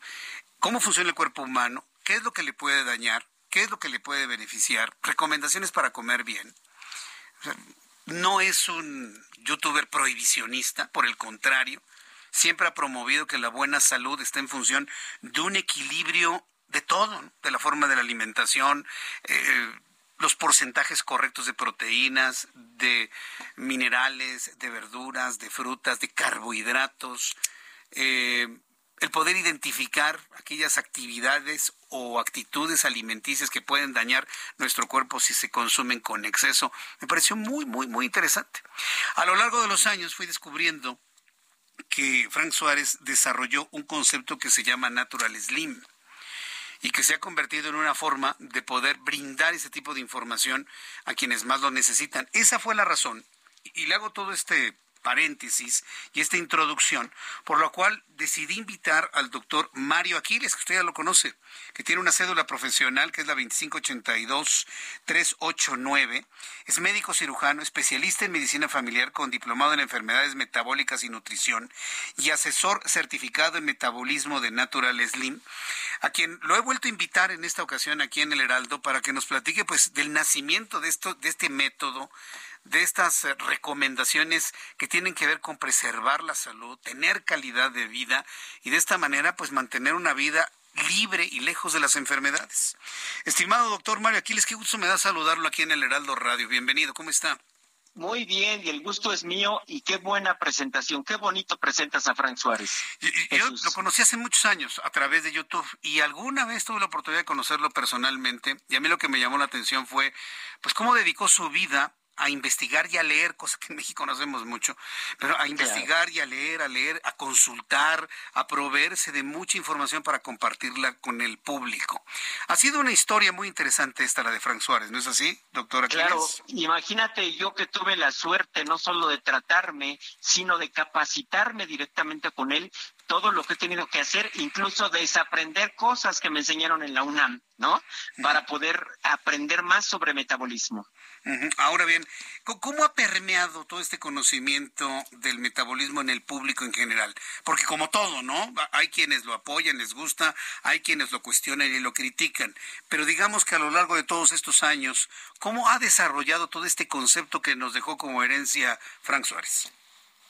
cómo funciona el cuerpo humano, qué es lo que le puede dañar, qué es lo que le puede beneficiar, recomendaciones para comer bien. no es un youtuber prohibicionista, por el contrario, siempre ha promovido que la buena salud está en función de un equilibrio de todo, de la forma de la alimentación, eh, los porcentajes correctos de proteínas, de minerales, de verduras, de frutas, de carbohidratos, eh, el poder identificar aquellas actividades o actitudes alimenticias que pueden dañar nuestro cuerpo si se consumen con exceso, me pareció muy, muy, muy interesante. A lo largo de los años fui descubriendo que Frank Suárez desarrolló un concepto que se llama Natural Slim y que se ha convertido en una forma de poder brindar ese tipo de información a quienes más lo necesitan. Esa fue la razón. Y le hago todo este paréntesis y esta introducción, por lo cual decidí invitar al doctor Mario Aquiles, que usted ya lo conoce, que tiene una cédula profesional que es la 2582-389. Es médico cirujano, especialista en medicina familiar con diplomado en enfermedades metabólicas y nutrición y asesor certificado en metabolismo de Natural Slim, a quien lo he vuelto a invitar en esta ocasión aquí en el Heraldo para que nos platique pues del nacimiento de esto de este método de estas eh, recomendaciones que tienen que ver con preservar la salud, tener calidad de vida y de esta manera pues mantener una vida libre y lejos de las enfermedades. Estimado doctor Mario Aquiles, qué gusto me da saludarlo aquí en el Heraldo Radio. Bienvenido, ¿cómo está? Muy bien, y el gusto es mío, y qué buena presentación, qué bonito presentas a Frank Suárez. yo lo conocí hace muchos años a través de YouTube y alguna vez tuve la oportunidad de conocerlo personalmente y a mí lo que me llamó la atención fue pues cómo dedicó su vida a investigar y a leer, cosa que en México no hacemos mucho, pero a investigar y a leer, a leer, a consultar, a proveerse de mucha información para compartirla con el público. Ha sido una historia muy interesante esta, la de Frank Suárez, ¿no es así, doctora? Claro, imagínate yo que tuve la suerte no solo de tratarme, sino de capacitarme directamente con él todo lo que he tenido que hacer, incluso desaprender cosas que me enseñaron en la UNAM, ¿no? Para poder aprender más sobre metabolismo. Ahora bien, ¿cómo ha permeado todo este conocimiento del metabolismo en el público en general? Porque como todo, ¿no? Hay quienes lo apoyan, les gusta, hay quienes lo cuestionan y lo critican. Pero digamos que a lo largo de todos estos años, ¿cómo ha desarrollado todo este concepto que nos dejó como herencia Frank Suárez?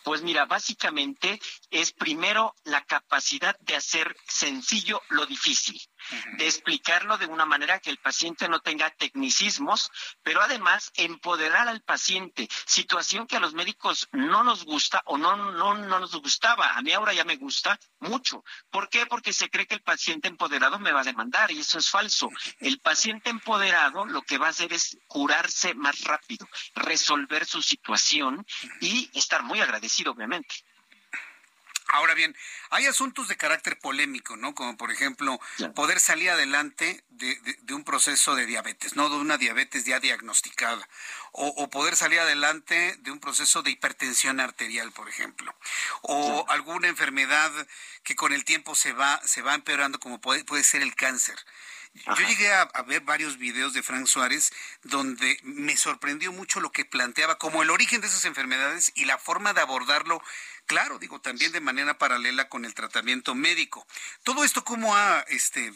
Pues mira, básicamente es primero la capacidad de hacer sencillo lo difícil de explicarlo de una manera que el paciente no tenga tecnicismos, pero además empoderar al paciente, situación que a los médicos no nos gusta o no, no, no nos gustaba. A mí ahora ya me gusta mucho. ¿Por qué? Porque se cree que el paciente empoderado me va a demandar y eso es falso. El paciente empoderado lo que va a hacer es curarse más rápido, resolver su situación y estar muy agradecido, obviamente. Ahora bien, hay asuntos de carácter polémico, ¿no? Como por ejemplo, poder salir adelante de, un proceso de diabetes, no de una diabetes ya diagnosticada, o, poder salir adelante de un proceso de hipertensión arterial, por ejemplo, o alguna enfermedad que con el tiempo se va, se va empeorando, como puede, puede ser el cáncer. Yo llegué a, a, ver varios videos de Frank Suárez donde me sorprendió mucho lo que planteaba como el origen de esas enfermedades y la forma de abordarlo Claro, digo, también de manera paralela con el tratamiento médico. Todo esto cómo ha este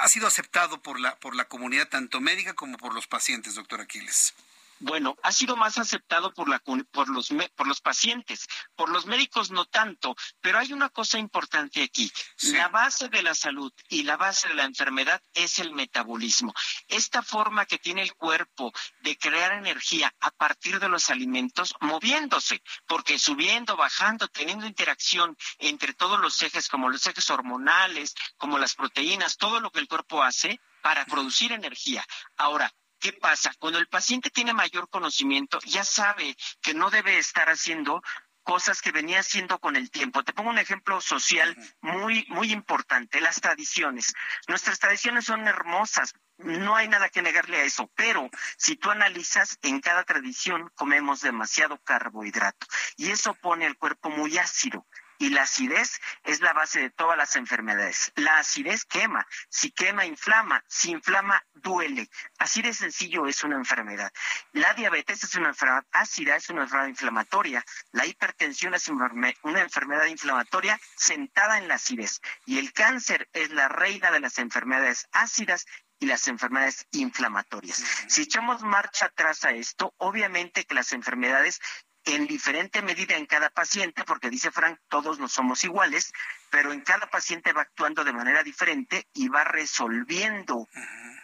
ha sido aceptado por la por la comunidad tanto médica como por los pacientes, doctor Aquiles. Bueno, ha sido más aceptado por, la, por, los, por los pacientes, por los médicos no tanto, pero hay una cosa importante aquí. La base de la salud y la base de la enfermedad es el metabolismo. Esta forma que tiene el cuerpo de crear energía a partir de los alimentos, moviéndose, porque subiendo, bajando, teniendo interacción entre todos los ejes, como los ejes hormonales, como las proteínas, todo lo que el cuerpo hace para producir energía. Ahora, ¿Qué pasa? Cuando el paciente tiene mayor conocimiento, ya sabe que no debe estar haciendo cosas que venía haciendo con el tiempo. Te pongo un ejemplo social muy, muy importante, las tradiciones. Nuestras tradiciones son hermosas, no hay nada que negarle a eso, pero si tú analizas, en cada tradición comemos demasiado carbohidrato y eso pone el cuerpo muy ácido y la acidez es la base de todas las enfermedades. La acidez quema, si quema inflama, si inflama duele. Así de sencillo es una enfermedad. La diabetes es una enfermedad ácida, es una enfermedad inflamatoria. La hipertensión es una enfermedad inflamatoria sentada en la acidez. Y el cáncer es la reina de las enfermedades ácidas y las enfermedades inflamatorias. Si echamos marcha atrás a esto, obviamente que las enfermedades en diferente medida en cada paciente, porque dice Frank, todos no somos iguales, pero en cada paciente va actuando de manera diferente y va resolviendo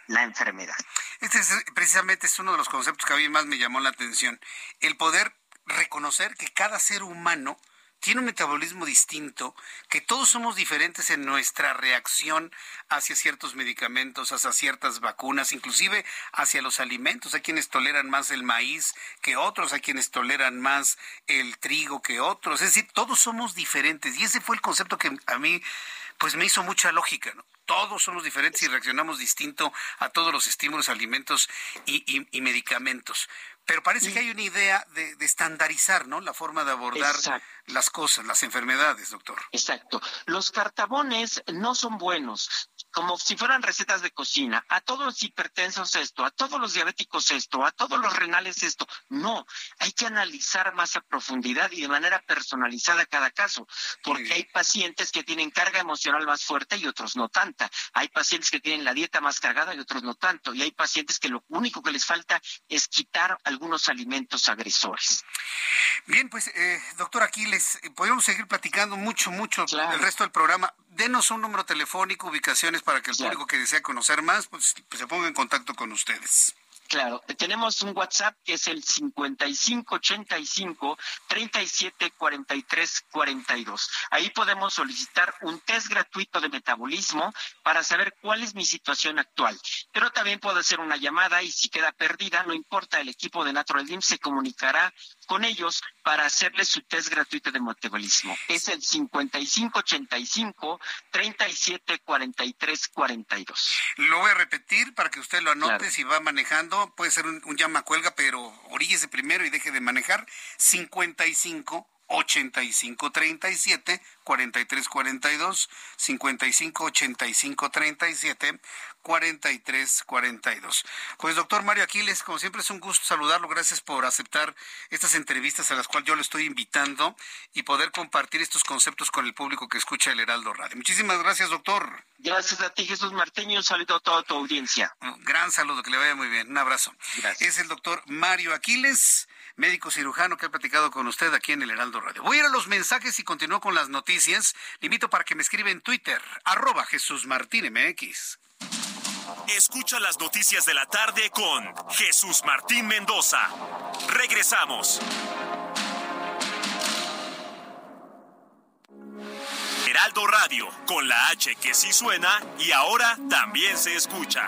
la enfermedad. Este es, precisamente es uno de los conceptos que a mí más me llamó la atención, el poder reconocer que cada ser humano tiene un metabolismo distinto, que todos somos diferentes en nuestra reacción hacia ciertos medicamentos, hacia ciertas vacunas, inclusive hacia los alimentos. Hay quienes toleran más el maíz que otros, hay quienes toleran más el trigo que otros. Es decir, todos somos diferentes. Y ese fue el concepto que a mí pues me hizo mucha lógica, ¿no? todos somos diferentes y reaccionamos distinto a todos los estímulos, alimentos y, medicamentos. Pero parece que hay una idea de, estandarizar, ¿no? La forma de abordar las cosas, las enfermedades, doctor. Exacto. Los cartabones no son buenos como si fueran recetas de cocina. A todos los hipertensos esto, a todos los diabéticos esto, a todos los renales esto. No, hay que analizar más a profundidad y de manera personalizada cada caso, porque hay pacientes que tienen carga emocional más fuerte y otros no tanta. Hay pacientes que tienen la dieta más cargada y otros no tanto. Y hay pacientes que lo único que les falta es quitar algunos alimentos agresores. Bien, pues, eh, doctor Aquiles, podemos seguir platicando mucho, mucho el resto del programa. Denos un número telefónico, ubicaciones para que el público que desea conocer más, pues, pues se ponga en contacto con ustedes. Claro, tenemos un WhatsApp que es el 5585 374342. Ahí podemos solicitar un test gratuito de metabolismo para saber cuál es mi situación actual. Pero también puedo hacer una llamada y si queda perdida, no importa, el equipo de Natural Dim se comunicará con ellos para hacerles su test gratuito de metabolismo. Es el 5585 374342. Lo voy a repetir para que usted lo anote si va manejando puede ser un, llama cuelga, pero oríllese primero y deje de manejar. 55 85 37 43 42 55 85 37 43 42. Pues doctor Mario Aquiles, como siempre es un gusto saludarlo. Gracias por aceptar estas entrevistas a las cuales yo lo estoy invitando y poder compartir estos conceptos con el público que escucha el Heraldo Radio. Muchísimas gracias, doctor. Gracias a ti, Jesús Martín, y un saludo a toda tu audiencia. Un gran saludo, que le vaya muy bien. Un abrazo. Gracias. Es el doctor Mario Aquiles médico cirujano que ha platicado con usted aquí en el Heraldo Radio. Voy a ir a los mensajes y continúo con las noticias. Le invito para que me escriba en Twitter, arroba Jesús Martín MX. Escucha las noticias de la tarde con Jesús Martín Mendoza. Regresamos. Heraldo Radio, con la H que sí suena y ahora también se escucha.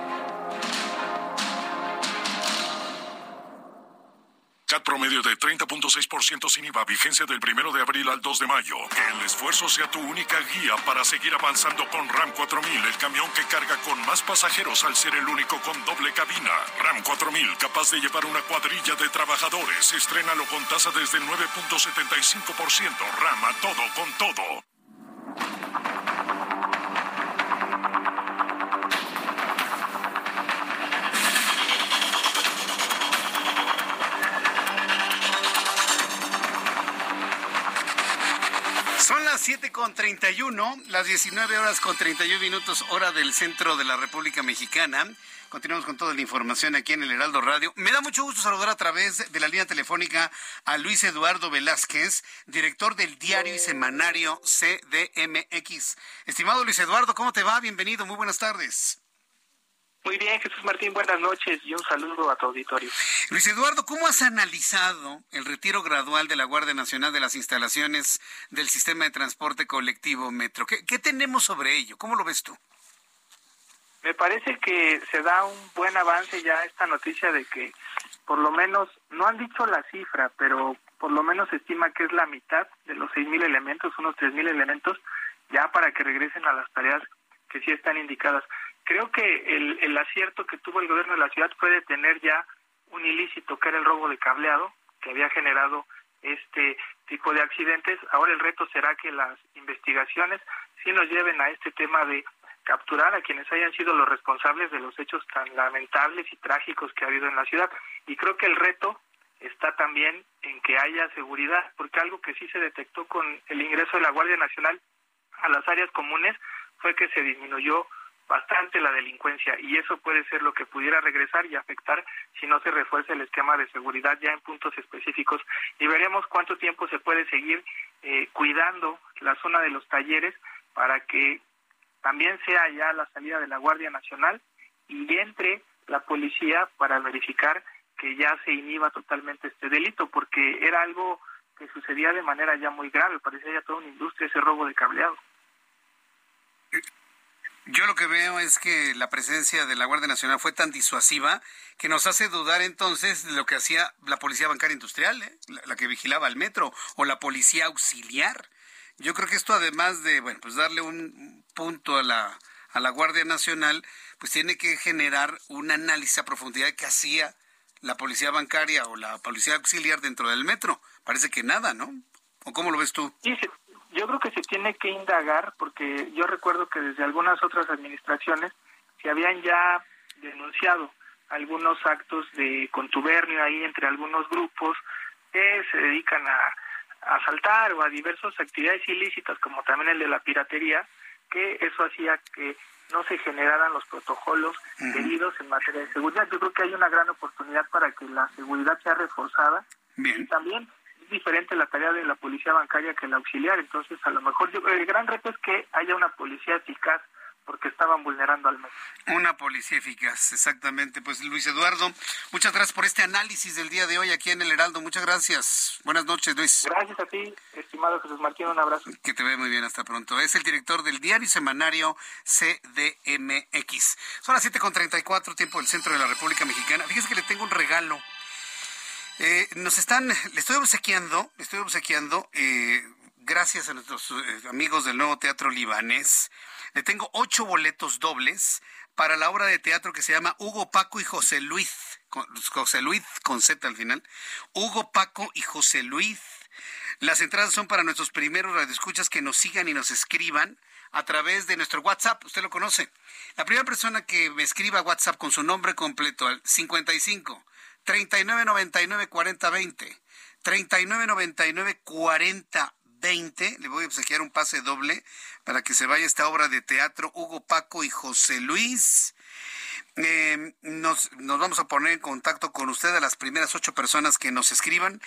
CAT promedio de 30.6% sin IVA, vigencia del 1 de abril al 2 de mayo. Que el esfuerzo sea tu única guía para seguir avanzando con RAM 4000, el camión que carga con más pasajeros al ser el único con doble cabina. RAM 4000, capaz de llevar una cuadrilla de trabajadores. Estrénalo con tasa desde el 9.75%. RAM a todo con todo. Con 31, las 19 horas con 31 minutos, hora del centro de la República Mexicana. Continuamos con toda la información aquí en el Heraldo Radio. Me da mucho gusto saludar a través de la línea telefónica a Luis Eduardo Velázquez, director del diario y semanario CDMX. Estimado Luis Eduardo, ¿cómo te va? Bienvenido, muy buenas tardes. Muy bien, Jesús Martín, buenas noches y un saludo a tu auditorio. Luis Eduardo, ¿cómo has analizado el retiro gradual de la Guardia Nacional de las instalaciones del sistema de transporte colectivo Metro? ¿Qué, tenemos sobre ello? ¿Cómo lo ves tú? Me parece que se da un buen avance ya esta noticia de que por lo menos, no han dicho la cifra, pero por lo menos se estima que es la mitad de los 6.000 elementos, unos 3.000 elementos, ya para que regresen a las tareas que sí están indicadas. Creo que el, el acierto que tuvo el gobierno de la ciudad fue detener ya un ilícito que era el robo de cableado, que había generado este tipo de accidentes. Ahora el reto será que las investigaciones sí nos lleven a este tema de capturar a quienes hayan sido los responsables de los hechos tan lamentables y trágicos que ha habido en la ciudad. Y creo que el reto está también en que haya seguridad, porque algo que sí se detectó con el ingreso de la Guardia Nacional a las áreas comunes fue que se disminuyó bastante la delincuencia y eso puede ser lo que pudiera regresar y afectar si no se refuerza el esquema de seguridad ya en puntos específicos y veremos cuánto tiempo se puede seguir eh, cuidando la zona de los talleres para que también sea ya la salida de la Guardia Nacional y entre la policía para verificar que ya se inhiba totalmente este delito porque era algo que sucedía de manera ya muy grave, parecía ya toda una industria ese robo de cableado. Yo lo que veo es que la presencia de la Guardia Nacional fue tan disuasiva que nos hace dudar entonces de lo que hacía la Policía Bancaria Industrial, ¿eh? la, que vigilaba el metro, o la Policía Auxiliar. Yo creo que esto además de, bueno, pues darle un punto a la, a la Guardia Nacional, pues tiene que generar un análisis a profundidad de qué hacía la Policía Bancaria o la Policía Auxiliar dentro del metro. Parece que nada, ¿no? ¿O cómo lo ves tú? Sí, yo creo que se tiene que indagar porque yo recuerdo que desde algunas otras administraciones se habían ya denunciado algunos actos de contubernio ahí entre algunos grupos que se dedican a, asaltar o a diversas actividades ilícitas como también el de la piratería que eso hacía que no se generaran los protocolos debidos en materia de seguridad. Yo creo que hay una gran oportunidad para que la seguridad sea reforzada. Y también diferente la tarea de la policía bancaria que la auxiliar. Entonces, a lo mejor yo, el gran reto es que haya una policía eficaz porque estaban vulnerando al medio. Una policía eficaz, exactamente. Pues Luis Eduardo, muchas gracias por este análisis del día de hoy aquí en el Heraldo. Muchas gracias. Buenas noches, Luis. Gracias a ti, estimado Jesús Martín. Un abrazo. Que te ve muy bien, hasta pronto. Es el director del diario semanario CDMX. Son las 7.34, tiempo del centro de la República Mexicana. Fíjese que le tengo un regalo eh, nos están, le estoy obsequiando, le estoy obsequiando, eh, gracias a nuestros eh, amigos del nuevo teatro libanés, le tengo ocho boletos dobles para la obra de teatro que se llama Hugo Paco y José Luis, José Luis con Z al final, Hugo Paco y José Luis. Las entradas son para nuestros primeros radioescuchas que nos sigan y nos escriban a través de nuestro WhatsApp, usted lo conoce. La primera persona que me escriba WhatsApp con su nombre completo al 55 3999 4020. 3999 4020. Le voy a obsequiar un pase doble para que se vaya esta obra de teatro Hugo Paco y José Luis. Eh, nos, nos, vamos a poner en contacto con usted a las primeras ocho personas que nos escriban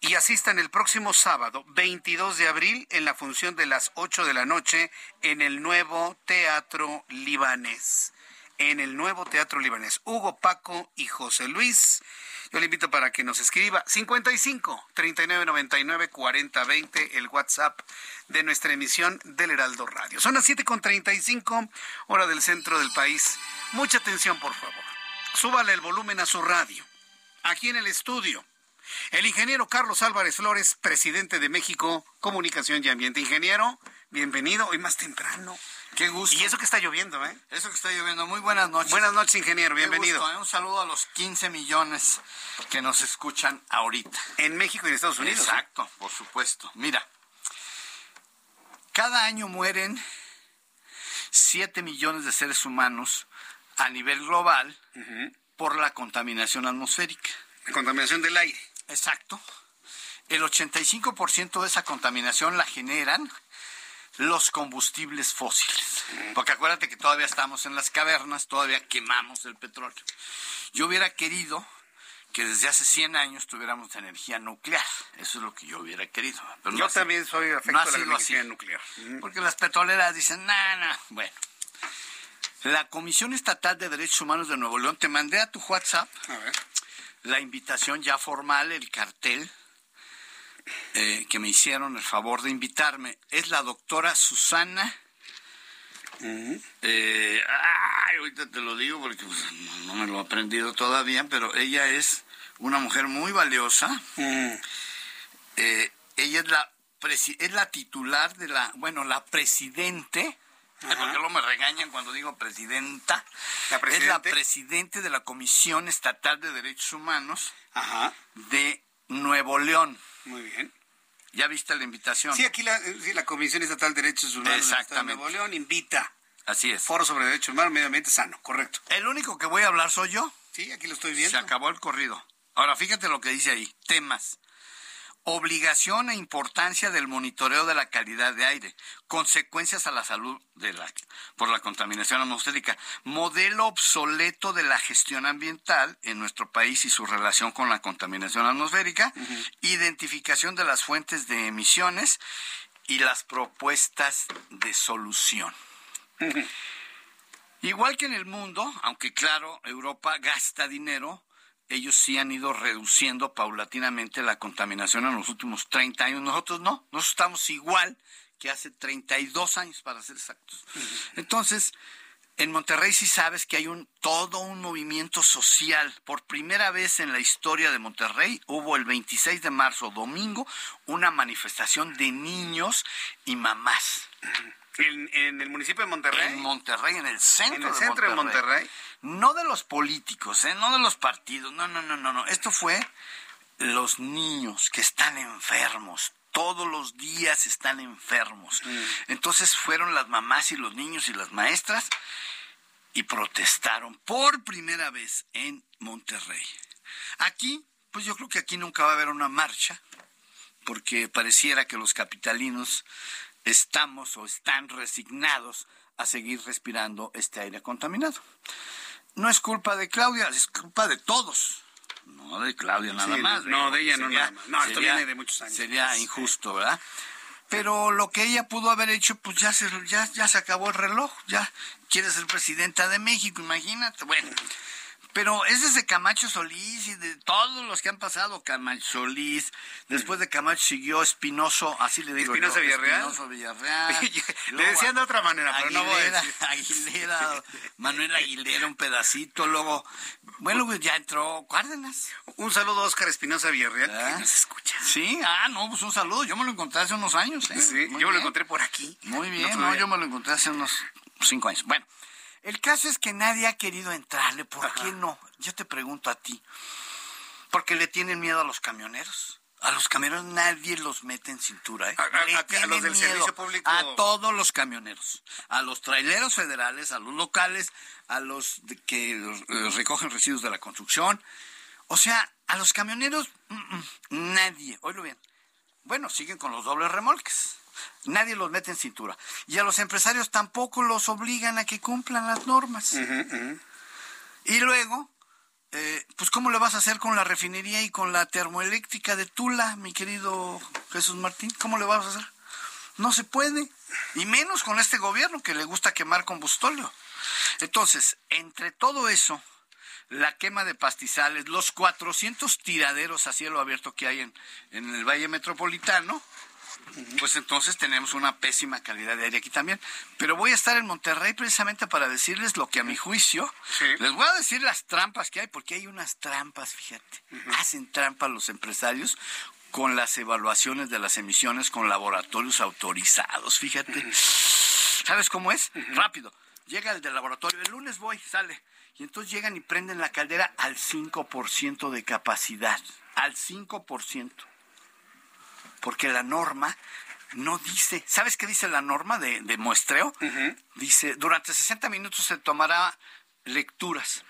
y asistan el próximo sábado, 22 de abril, en la función de las 8 de la noche en el nuevo Teatro Libanés en el nuevo Teatro Libanés. Hugo Paco y José Luis. Yo le invito para que nos escriba 55 39 99 40 20 el WhatsApp de nuestra emisión del Heraldo Radio. Son las 7 con 35 hora del centro del país. Mucha atención, por favor. Súbale el volumen a su radio. Aquí en el estudio. El ingeniero Carlos Álvarez Flores, presidente de México Comunicación y Ambiente. Ingeniero, bienvenido hoy más temprano. Qué gusto. Y eso que está lloviendo, ¿eh? Eso que está lloviendo. Muy buenas noches. Buenas noches, ingeniero. Bienvenido. ¿eh? Un saludo a los 15 millones que nos escuchan ahorita. En México y en Estados Unidos. Exacto, por supuesto. Mira, cada año mueren 7 millones de seres humanos a nivel global por la contaminación atmosférica. La contaminación del aire. Exacto. El 85% de esa contaminación la generan los combustibles fósiles. Porque acuérdate que todavía estamos en las cavernas, todavía quemamos el petróleo. Yo hubiera querido que desde hace 100 años tuviéramos energía nuclear. Eso es lo que yo hubiera querido. yo también soy afecto a la energía nuclear. Porque las petroleras dicen, no, no. Bueno. La Comisión Estatal de Derechos Humanos de Nuevo León, te mandé a tu WhatsApp la invitación ya formal, el cartel eh, que me hicieron el favor de invitarme. Es la doctora Susana. Eh, ay, ahorita te lo digo porque pues, no me lo he aprendido todavía, pero ella es una mujer muy valiosa. Eh, ella es la, es la titular de la, bueno, la presidente. ¿Por qué no me regañan cuando digo presidenta? es la presidente de la Comisión Estatal de Derechos Humanos de Nuevo León. Muy bien. ¿Ya viste la invitación? Sí, aquí la, la Comisión Estatal de Derechos Humanos de Nuevo León invita. Así es. Foro sobre Derechos Humanos, Medio Ambiente Sano, correcto. El único que voy a hablar soy yo. Sí, aquí lo estoy viendo. Se acabó el corrido. Ahora fíjate lo que dice ahí. Temas obligación e importancia del monitoreo de la calidad de aire, consecuencias a la salud de la, por la contaminación atmosférica, modelo obsoleto de la gestión ambiental en nuestro país y su relación con la contaminación atmosférica, identificación de las fuentes de emisiones y las propuestas de solución. Igual que en el mundo, aunque claro, Europa gasta dinero, ellos sí han ido reduciendo paulatinamente la contaminación en los últimos 30 años. Nosotros no, nosotros estamos igual que hace 32 años, para ser exactos. Entonces, en Monterrey sí sabes que hay un todo un movimiento social. Por primera vez en la historia de Monterrey hubo el 26 de marzo, domingo, una manifestación de niños y mamás. ¿En, el municipio de Monterrey? En Monterrey, en el centro, ¿En el centro de Monterrey. No de los políticos, ¿eh? no de los partidos, no, no, no, no, no. Esto fue los niños que están enfermos, todos los días están enfermos. Mm. Entonces fueron las mamás y los niños y las maestras y protestaron por primera vez en Monterrey. Aquí, pues yo creo que aquí nunca va a haber una marcha, porque pareciera que los capitalinos estamos o están resignados a seguir respirando este aire contaminado. No es culpa de Claudia, es culpa de todos. No de Claudia nada más. No, de ella no nada más. No, esto viene de muchos años. Sería injusto, ¿verdad? Pero lo que ella pudo haber hecho, pues ya se, ya, ya se acabó el reloj, ya quiere ser presidenta de México, imagínate. Bueno, pero es desde Camacho Solís y de todos los que han pasado, Camacho Solís, después de Camacho siguió Espinoso, así le digo Espinoso Villarreal. Espinoso Villarreal. le decían de otra manera, pero no voy a decir. Aguilera, Manuel Aguilera, un pedacito, luego, bueno, ya entró Cárdenas. Un saludo a Oscar Espinosa Villarreal, ¿Ah? que nos escucha. Sí, ah, no, pues un saludo, yo me lo encontré hace unos años, ¿eh? Sí, yo me lo encontré por aquí. Muy bien, no, yo me lo encontré hace unos cinco años. Bueno. El caso es que nadie ha querido entrarle. ¿Por qué no? Yo te pregunto a ti. ¿Porque le tienen miedo a los camioneros? A los camioneros nadie los mete en cintura. ¿eh? A, los del servicio público. A todos los camioneros. A los traileros federales, a los locales, a los que eh, recogen residuos de la construcción. O sea, a los camioneros, mm, mm, nadie. Oílo bien. Bueno, siguen con los dobles remolques. Nadie los mete en cintura. Y a los empresarios tampoco los obligan a que cumplan las normas. Y luego, eh, pues ¿cómo le vas a hacer con la refinería y con la termoeléctrica de Tula, mi querido Jesús Martín? ¿Cómo le vas a hacer? No se puede. Y menos con este gobierno que le gusta quemar combustóleo. Entonces, entre todo eso, la quema de pastizales, los 400 tiraderos a cielo abierto que hay en, en el Valle Metropolitano, pues entonces tenemos una pésima calidad de aire aquí también. Pero voy a estar en Monterrey precisamente para decirles lo que a mi juicio, les voy a decir las trampas que hay, porque hay unas trampas, fíjate, hacen trampas los empresarios con las evaluaciones de las emisiones con laboratorios autorizados, fíjate. ¿Sabes cómo es? Rápido. Llega el del laboratorio, el lunes voy, sale. Y entonces llegan y prenden la caldera al 5% de capacidad, al 5% porque la norma no dice, ¿sabes qué dice la norma de, muestreo? Dice, durante 60 minutos se tomará lecturas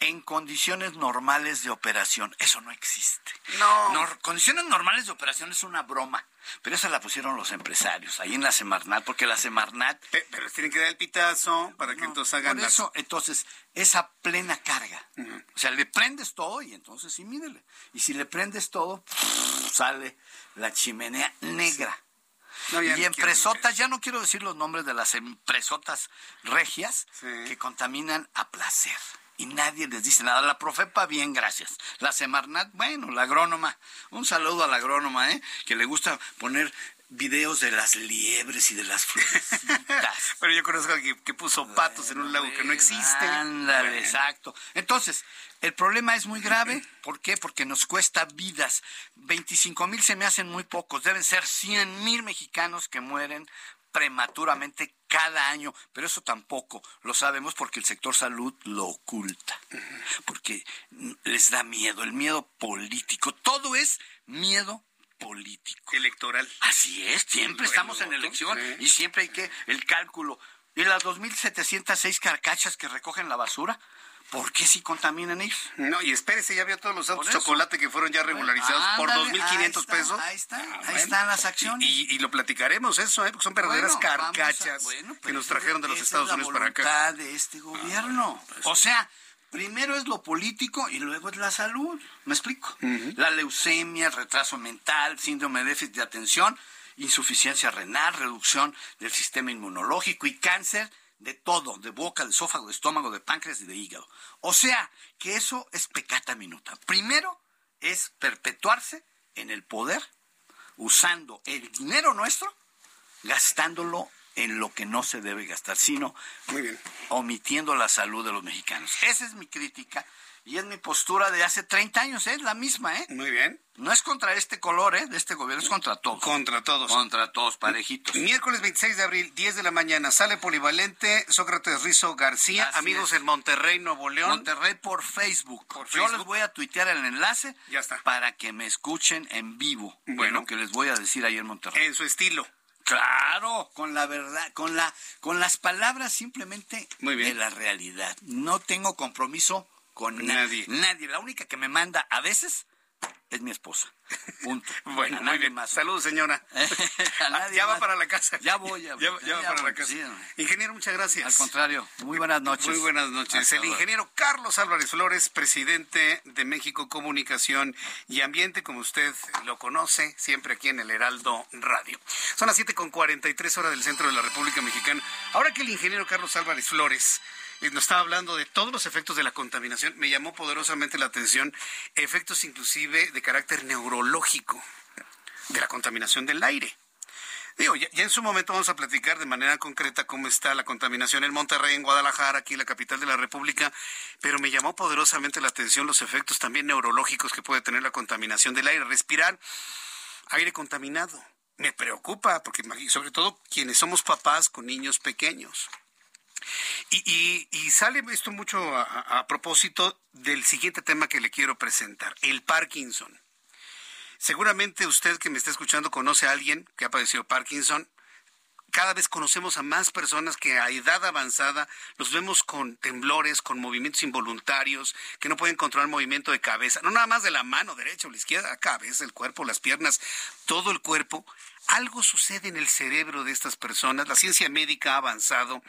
en condiciones normales de operación. Eso no existe. No. condiciones normales de operación es una broma. Pero esa la pusieron los empresarios, ahí en la Semarnat, porque la Semarnat... Pero, tienen que dar el pitazo para que entonces hagan... Por eso, entonces, esa plena carga. O sea, le prendes todo y entonces sí, mídele. Y si le prendes todo, sale la chimenea negra. y empresotas, ya no quiero decir los nombres de las empresotas regias que contaminan a placer. Y nadie les dice nada. La Profepa, bien, gracias. La Semarnat, bueno, la agrónoma. Un saludo a la agrónoma, ¿eh? Que le gusta poner videos de las liebres y de las florecitas. Pero yo conozco que, que puso patos en un lago que no existe. Ándale, exacto. Entonces, el problema es muy grave. ¿Por qué? Porque nos cuesta vidas. 25 mil se me hacen muy pocos. Deben ser 100 mil mexicanos que mueren prematuramente cada año, pero eso tampoco lo sabemos porque el sector salud lo oculta, porque les da miedo, el miedo político, todo es miedo político. Electoral. Así es, siempre estamos en elección y siempre hay que el cálculo. Y las 2.706 carcachas que recogen la basura, ¿por qué si contaminan ellos? No, y espérese, ya vio todos los autos de chocolate que fueron ya regularizados por 2.500 pesos. Ahí está, ah, ahí están las acciones. Y, lo platicaremos eso, ¿eh? porque son verdaderas carcachas que nos trajeron de los Estados Unidos para acá. de este gobierno. Pues o sea, primero es lo político y luego es la salud. ¿Me explico? La leucemia, el retraso mental, síndrome de déficit de atención, insuficiencia renal, reducción del sistema inmunológico y cáncer de todo, de boca, de esófago, de estómago, de páncreas y de hígado. O sea, que eso es pecata minuta. Primero es perpetuarse en el poder usando el dinero nuestro gastándolo en lo que no se debe gastar, sino omitiendo la salud de los mexicanos. Esa es mi crítica y es mi postura de hace 30 años, es la misma, ¿eh? Muy bien. No es contra este color, ¿eh? De este gobierno, es contra todos. Contra todos. Contra todos, parejitos. Miércoles 26 de abril, 10 de la mañana, sale Polivalente, Sócrates Rizo García, amigos en Monterrey, Nuevo León. Monterrey por Facebook. Yo les voy a tuitear el enlace. Ya está. Para que me escuchen en vivo. Bueno. lo que les voy a decir ahí en Monterrey. En su estilo. Claro, con la verdad, con la, con las palabras simplemente de la realidad. No tengo compromiso con nadie. Nadie. La única que me manda a veces es mi esposa. Punto. bueno, muy bien. Más. Saludos, señora. Ah, ya va para la casa. Ya voy, ya, ya, ya, va para la casa. ingeniero, muchas gracias. Al contrario, muy buenas noches. Muy buenas noches. el ingeniero Carlos Álvarez Flores, presidente de México Comunicación y Ambiente, como usted lo conoce, siempre aquí en el Heraldo Radio. Son las 7 con 43 horas del centro de la República Mexicana. Ahora que el ingeniero Carlos Álvarez Flores nos estaba hablando de todos los efectos de la contaminación. Me llamó poderosamente la atención efectos inclusive de carácter neurológico de la contaminación del aire. Digo, ya, en su momento vamos a platicar de manera concreta cómo está la contaminación en Monterrey, en Guadalajara, aquí la capital de la República, pero me llamó poderosamente la atención los efectos también neurológicos que puede tener la contaminación del aire. Respirar aire contaminado. Me preocupa, porque sobre todo quienes somos papás con niños pequeños. Y, sale esto mucho a, propósito del siguiente tema que le quiero presentar, el Parkinson. Seguramente usted que me está escuchando conoce a alguien que ha padecido Parkinson. Cada vez conocemos a más personas que a edad avanzada los vemos con temblores, con movimientos involuntarios, que no pueden controlar movimiento de cabeza, no nada más de la mano derecha o la izquierda, la cabeza, el cuerpo, las piernas, todo el cuerpo algo sucede en el cerebro de estas personas, la ciencia médica ha avanzado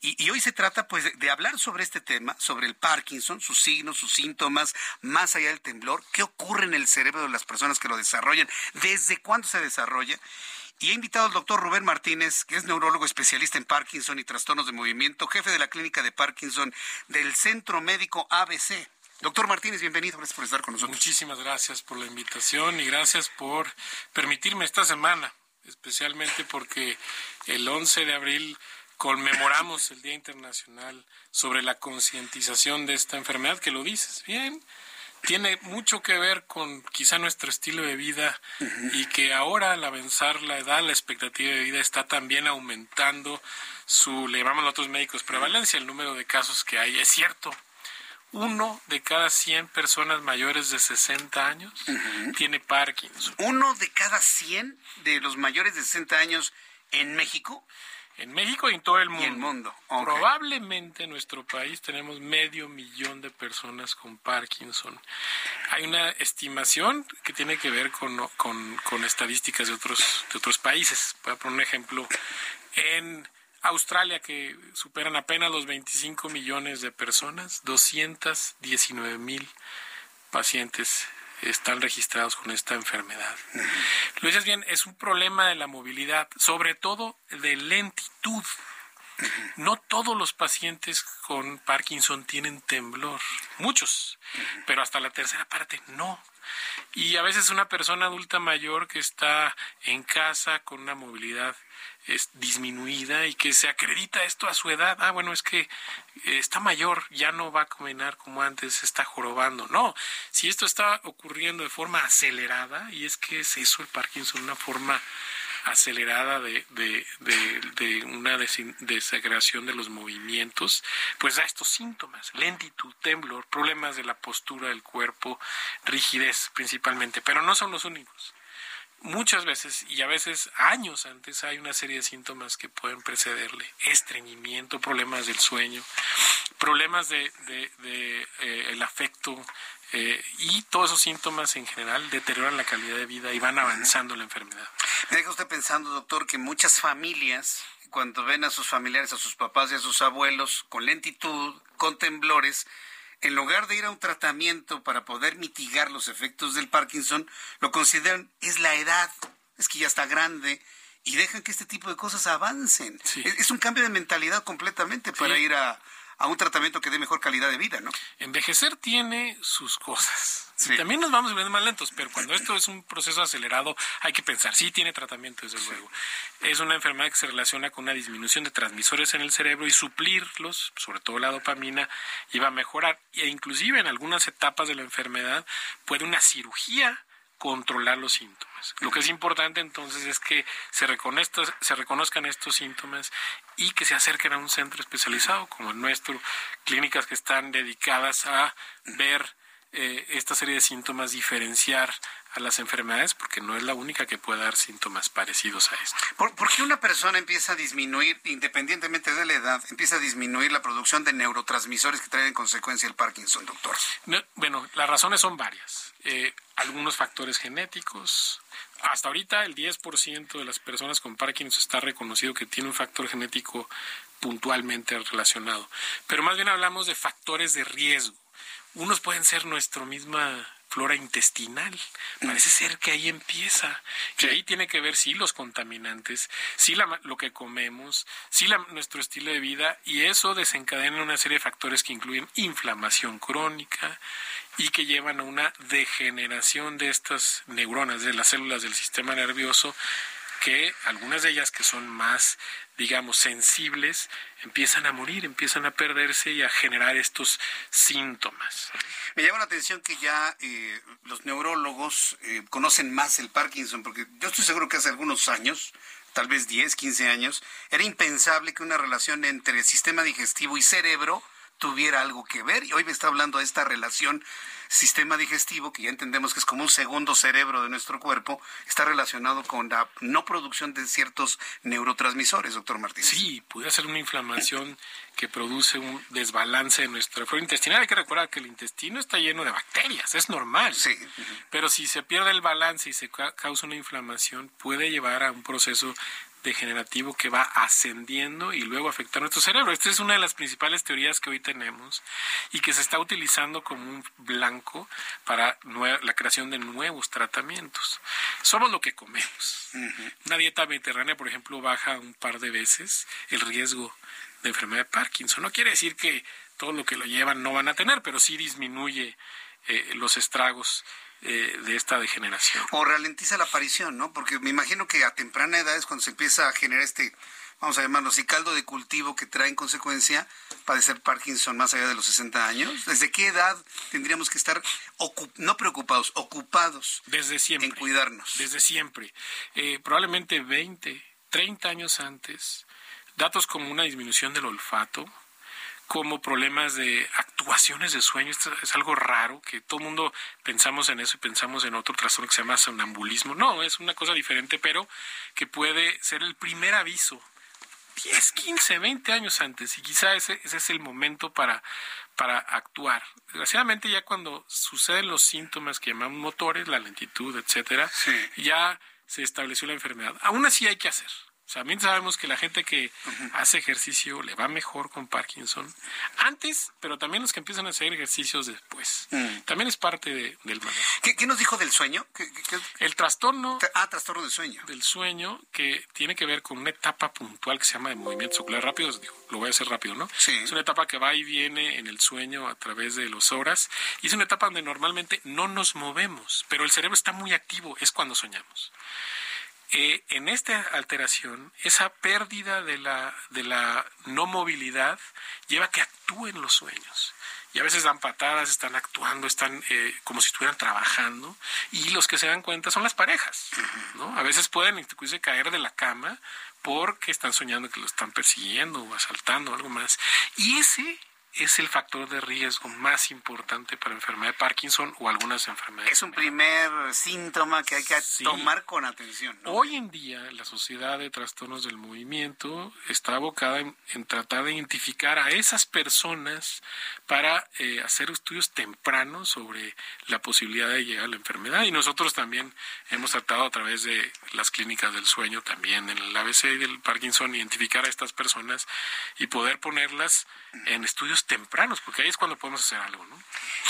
y, hoy se trata pues de, hablar sobre este tema, sobre el Parkinson, sus signos, sus síntomas, más allá del temblor, qué ocurre en el cerebro de las personas que lo desarrollan, desde cuándo se desarrolla. Y he invitado al doctor Rubén Martínez, que es neurólogo especialista en Parkinson y trastornos de movimiento, jefe de la clínica de Parkinson del Centro Médico ABC. Doctor Martínez, bienvenido, gracias por estar con nosotros. Muchísimas gracias por la invitación y gracias por permitirme esta semana, especialmente porque el 11 de abril conmemoramos el Día Internacional sobre la concientización de esta enfermedad, que lo dices bien, tiene mucho que ver con quizá nuestro estilo de vida y que ahora al avanzar la edad, la expectativa de vida está también aumentando su, le llamamos a otros médicos, prevalencia, el número de casos que hay. Es cierto, uno de cada 100 personas mayores de 60 años tiene Parkinson. ¿Uno de cada 100 de los mayores de 60 años en México? En México y en todo el mundo. el mundo. Probablemente en nuestro país tenemos medio millón de personas con Parkinson. Hay una estimación que tiene que ver con, con, con estadísticas de otros, de otros países. Voy a poner un ejemplo. En Australia, que superan apenas los 25 millones de personas, 219 mil pacientes están registrados con esta enfermedad. Lo dices bien, es un problema de la movilidad, sobre todo de lentitud. No todos los pacientes con Parkinson tienen temblor, muchos, pero hasta la tercera parte no. Y a veces una persona adulta mayor que está en casa con una movilidad es disminuida y que se acredita esto a su edad. Ah, bueno, es que eh, está mayor, ya no va a caminar como antes, está jorobando. No, si esto está ocurriendo de forma acelerada, y es que es eso el Parkinson, una forma acelerada de, de, de, una desagradación de los movimientos, pues da estos síntomas, lentitud, temblor, problemas de la postura del cuerpo, rigidez principalmente, pero no son los únicos muchas veces y a veces años antes hay una serie de síntomas que pueden precederle. Estreñimiento problemas del sueño problemas de, de, eh, el afecto eh, y todos esos síntomas en general deterioran la calidad de vida y van avanzando la enfermedad. Me deja usted pensando doctor que muchas familias cuando ven a sus familiares a sus papás y a sus abuelos con lentitud con temblores en lugar de ir a un tratamiento para poder mitigar los efectos del Parkinson, lo consideran es la edad, es que ya está grande y dejan que este tipo de cosas avancen. Es, un cambio de mentalidad completamente para ir a, a un tratamiento que dé mejor calidad de vida, ¿no? Envejecer tiene sus cosas. También nos vamos viendo más lentos, pero cuando esto es un proceso acelerado, hay que pensar, sí tiene tratamiento, desde luego. Es una enfermedad que se relaciona con una disminución de transmisores en el cerebro y suplirlos, sobre todo la dopamina, iba a mejorar. E inclusive en algunas etapas de la enfermedad puede una cirugía controlar los síntomas. Lo que es importante entonces es que se, se reconozcan estos síntomas y que se acerquen a un centro especializado como el nuestro, clínicas que están dedicadas a ver eh, esta serie de síntomas, diferenciar a las enfermedades, porque no es la única que puede dar síntomas parecidos a esto. ¿Por, qué una persona empieza a disminuir, independientemente de la edad, empieza a disminuir la producción de neurotransmisores que traen en consecuencia el Parkinson, doctor? bueno, las razones son varias. Eh, algunos factores genéticos. Hasta ahorita el 10% de las personas con Parkinson está reconocido que tiene un factor genético puntualmente relacionado. Pero más bien hablamos de factores de riesgo unos pueden ser nuestra misma flora intestinal. Parece mm. ser que ahí empieza. Que ahí tiene que ver, sí, los contaminantes, sí lo que comemos, sí nuestro estilo de vida, y eso desencadena una serie de factores que incluyen inflamación crónica y que llevan a una degeneración de estas neuronas, de las células del sistema nervioso, que algunas de ellas que son más digamos, sensibles, empiezan a morir, empiezan a perderse y a generar estos síntomas. Me llama la atención que ya eh, los neurólogos eh, conocen más el Parkinson, porque yo estoy seguro que hace algunos años, tal vez 10, 15 años, era impensable que una relación entre sistema digestivo y cerebro tuviera algo que ver. Y hoy me está hablando de esta relación sistema digestivo, que ya entendemos que es como un segundo cerebro de nuestro cuerpo, está relacionado con la no producción de ciertos neurotransmisores, doctor Martínez. Sí, puede ser una inflamación que produce un desbalance en nuestra flora intestinal. Hay que recordar que el intestino está lleno de bacterias, es normal. Sí. Pero si se pierde el balance y se causa una inflamación, puede llevar a un proceso degenerativo que va ascendiendo y luego afectar nuestro cerebro. Esta es una de las principales teorías que hoy tenemos y que se está utilizando como un blanco para la creación de nuevos tratamientos. Somos lo que comemos. Una dieta mediterránea, por ejemplo, baja un par de veces el riesgo de enfermedad de Parkinson. No quiere decir que todo lo que lo llevan no van a tener, pero sí disminuye eh, los estragos eh, de esta degeneración. O ralentiza la aparición, ¿no? Porque me imagino que a temprana edad es cuando se empieza a generar este, vamos a llamarlo así, caldo de cultivo que trae en consecuencia padecer Parkinson más allá de los 60 años. ¿Desde qué edad tendríamos que estar no preocupados, ocupados? Desde siempre. En cuidarnos. Desde siempre. Eh, probablemente 20, 30 años antes, datos como una disminución del olfato, como problemas de actuaciones de sueño. Esto es algo raro, que todo el mundo pensamos en eso y pensamos en otro trastorno que se llama sonambulismo. No, es una cosa diferente, pero que puede ser el primer aviso 10, 15, 20 años antes y quizá ese, ese es el momento para, para actuar. Desgraciadamente ya cuando suceden los síntomas que llamamos motores, la lentitud, etcétera, ya se estableció la enfermedad. Aún así hay que hacer. También sabemos que la gente que hace ejercicio le va mejor con Parkinson antes, pero también los que empiezan a hacer ejercicios después. Mm. También es parte del manejo. ¿Qué, nos dijo del sueño? El trastorno. Ah, trastorno del sueño. Del sueño que tiene que ver con una etapa puntual que se llama de movimientos oculares rápidos. lo voy a hacer rápido, ¿no? Sí. Es una etapa que va y viene en el sueño a través de las horas y es una etapa donde normalmente no nos movemos, pero el cerebro está muy activo, es cuando soñamos. Eh, en esta alteración, esa pérdida de la, de la no movilidad lleva a que actúen los sueños. Y a veces dan patadas, están actuando, están eh, como si estuvieran trabajando. Y los que se dan cuenta son las parejas. ¿no? A veces pueden incluso caer de la cama porque están soñando que lo están persiguiendo o asaltando o algo más. Y ese es el factor de riesgo más importante para enfermedad de Parkinson o algunas enfermedades. Es un primer síntoma que hay que tomar con atención. Hoy en día la Sociedad de Trastornos del Movimiento está abocada en, tratar de identificar a esas personas para eh, hacer estudios tempranos sobre la posibilidad de llegar a la enfermedad. Y nosotros también hemos tratado a través de las clínicas del sueño, también en el ABC del Parkinson, identificar a estas personas y poder ponerlas en estudios tempranos, porque ahí es cuando podemos hacer algo, ¿no?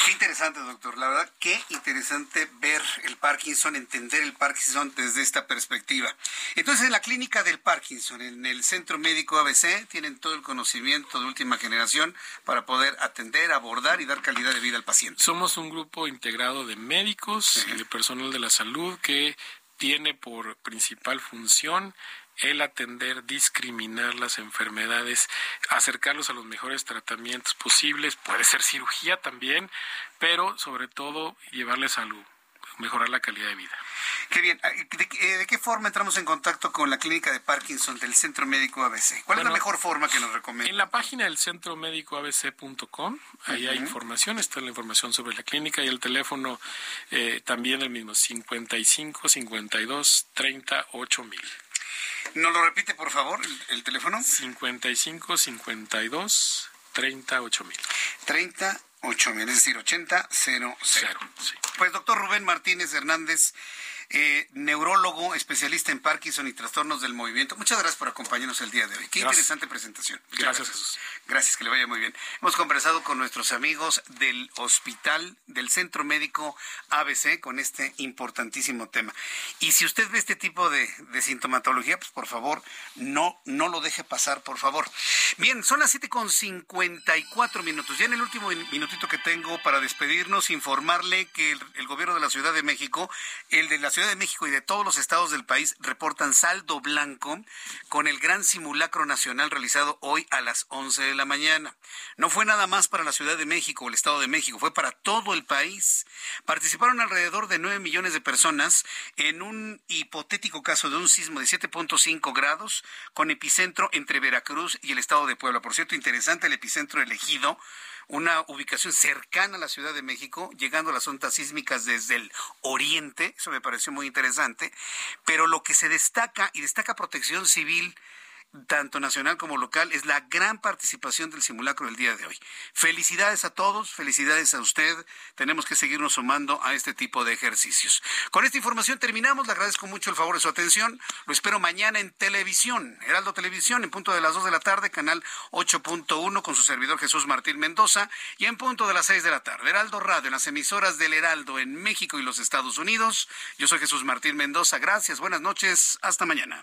Qué interesante, doctor. La verdad, qué interesante ver el Parkinson, entender el Parkinson desde esta perspectiva. Entonces, en la clínica del Parkinson, en el Centro Médico ABC, tienen todo el conocimiento de última generación para poder atender, abordar y dar calidad de vida al paciente. Somos un grupo integrado de médicos y de personal de la salud que tiene por principal función el atender, discriminar las enfermedades, acercarlos a los mejores tratamientos posibles, puede ser cirugía también, pero sobre todo llevarles salud mejorar la calidad de vida. Qué bien. Ah, ¿De, eh, ¿De, qué forma entramos en contacto con la clínica de Parkinson del Centro Médico ABC? ¿Cuál bueno, es la mejor forma que nos recomienda? En la página del centro médico abc.com, ahí uh -huh. hay información, está la información sobre la clínica y el teléfono eh, también el mismo, 55 52 30 8000. ¿No lo repite, por favor, el, el teléfono? 55 52 38 mil. 38 mil, es decir, 80 0, 0. sí. Pues doctor Rubén Martínez Hernández eh, neurólogo, especialista en Parkinson y trastornos del movimiento. Muchas gracias por acompañarnos el día de hoy. Qué interesante presentación. Gracias, Jesús. Gracias, que le vaya muy bien. Hemos conversado con nuestros amigos del hospital, del Centro Médico ABC, con este importantísimo tema. Y si usted ve este tipo de, de sintomatología, pues por favor, no, no lo deje pasar, por favor. Bien, son las 7 con 54 minutos. Ya en el último minutito que tengo para despedirnos, informarle que el, el gobierno de la Ciudad de México, el de la Ciudad de México y de todos los estados del país reportan saldo blanco con el gran simulacro nacional realizado hoy a las 11 de la mañana. No fue nada más para la Ciudad de México o el Estado de México, fue para todo el país. Participaron alrededor de 9 millones de personas en un hipotético caso de un sismo de 7.5 grados con epicentro entre Veracruz y el Estado de Puebla. Por cierto, interesante el epicentro elegido una ubicación cercana a la Ciudad de México, llegando a las ondas sísmicas desde el oriente, eso me pareció muy interesante, pero lo que se destaca y destaca Protección Civil tanto nacional como local, es la gran participación del simulacro del día de hoy. Felicidades a todos, felicidades a usted. Tenemos que seguirnos sumando a este tipo de ejercicios. Con esta información terminamos. Le agradezco mucho el favor de su atención. Lo espero mañana en televisión, Heraldo Televisión, en punto de las 2 de la tarde, canal 8.1 con su servidor Jesús Martín Mendoza y en punto de las 6 de la tarde. Heraldo Radio, en las emisoras del Heraldo en México y los Estados Unidos. Yo soy Jesús Martín Mendoza. Gracias, buenas noches. Hasta mañana.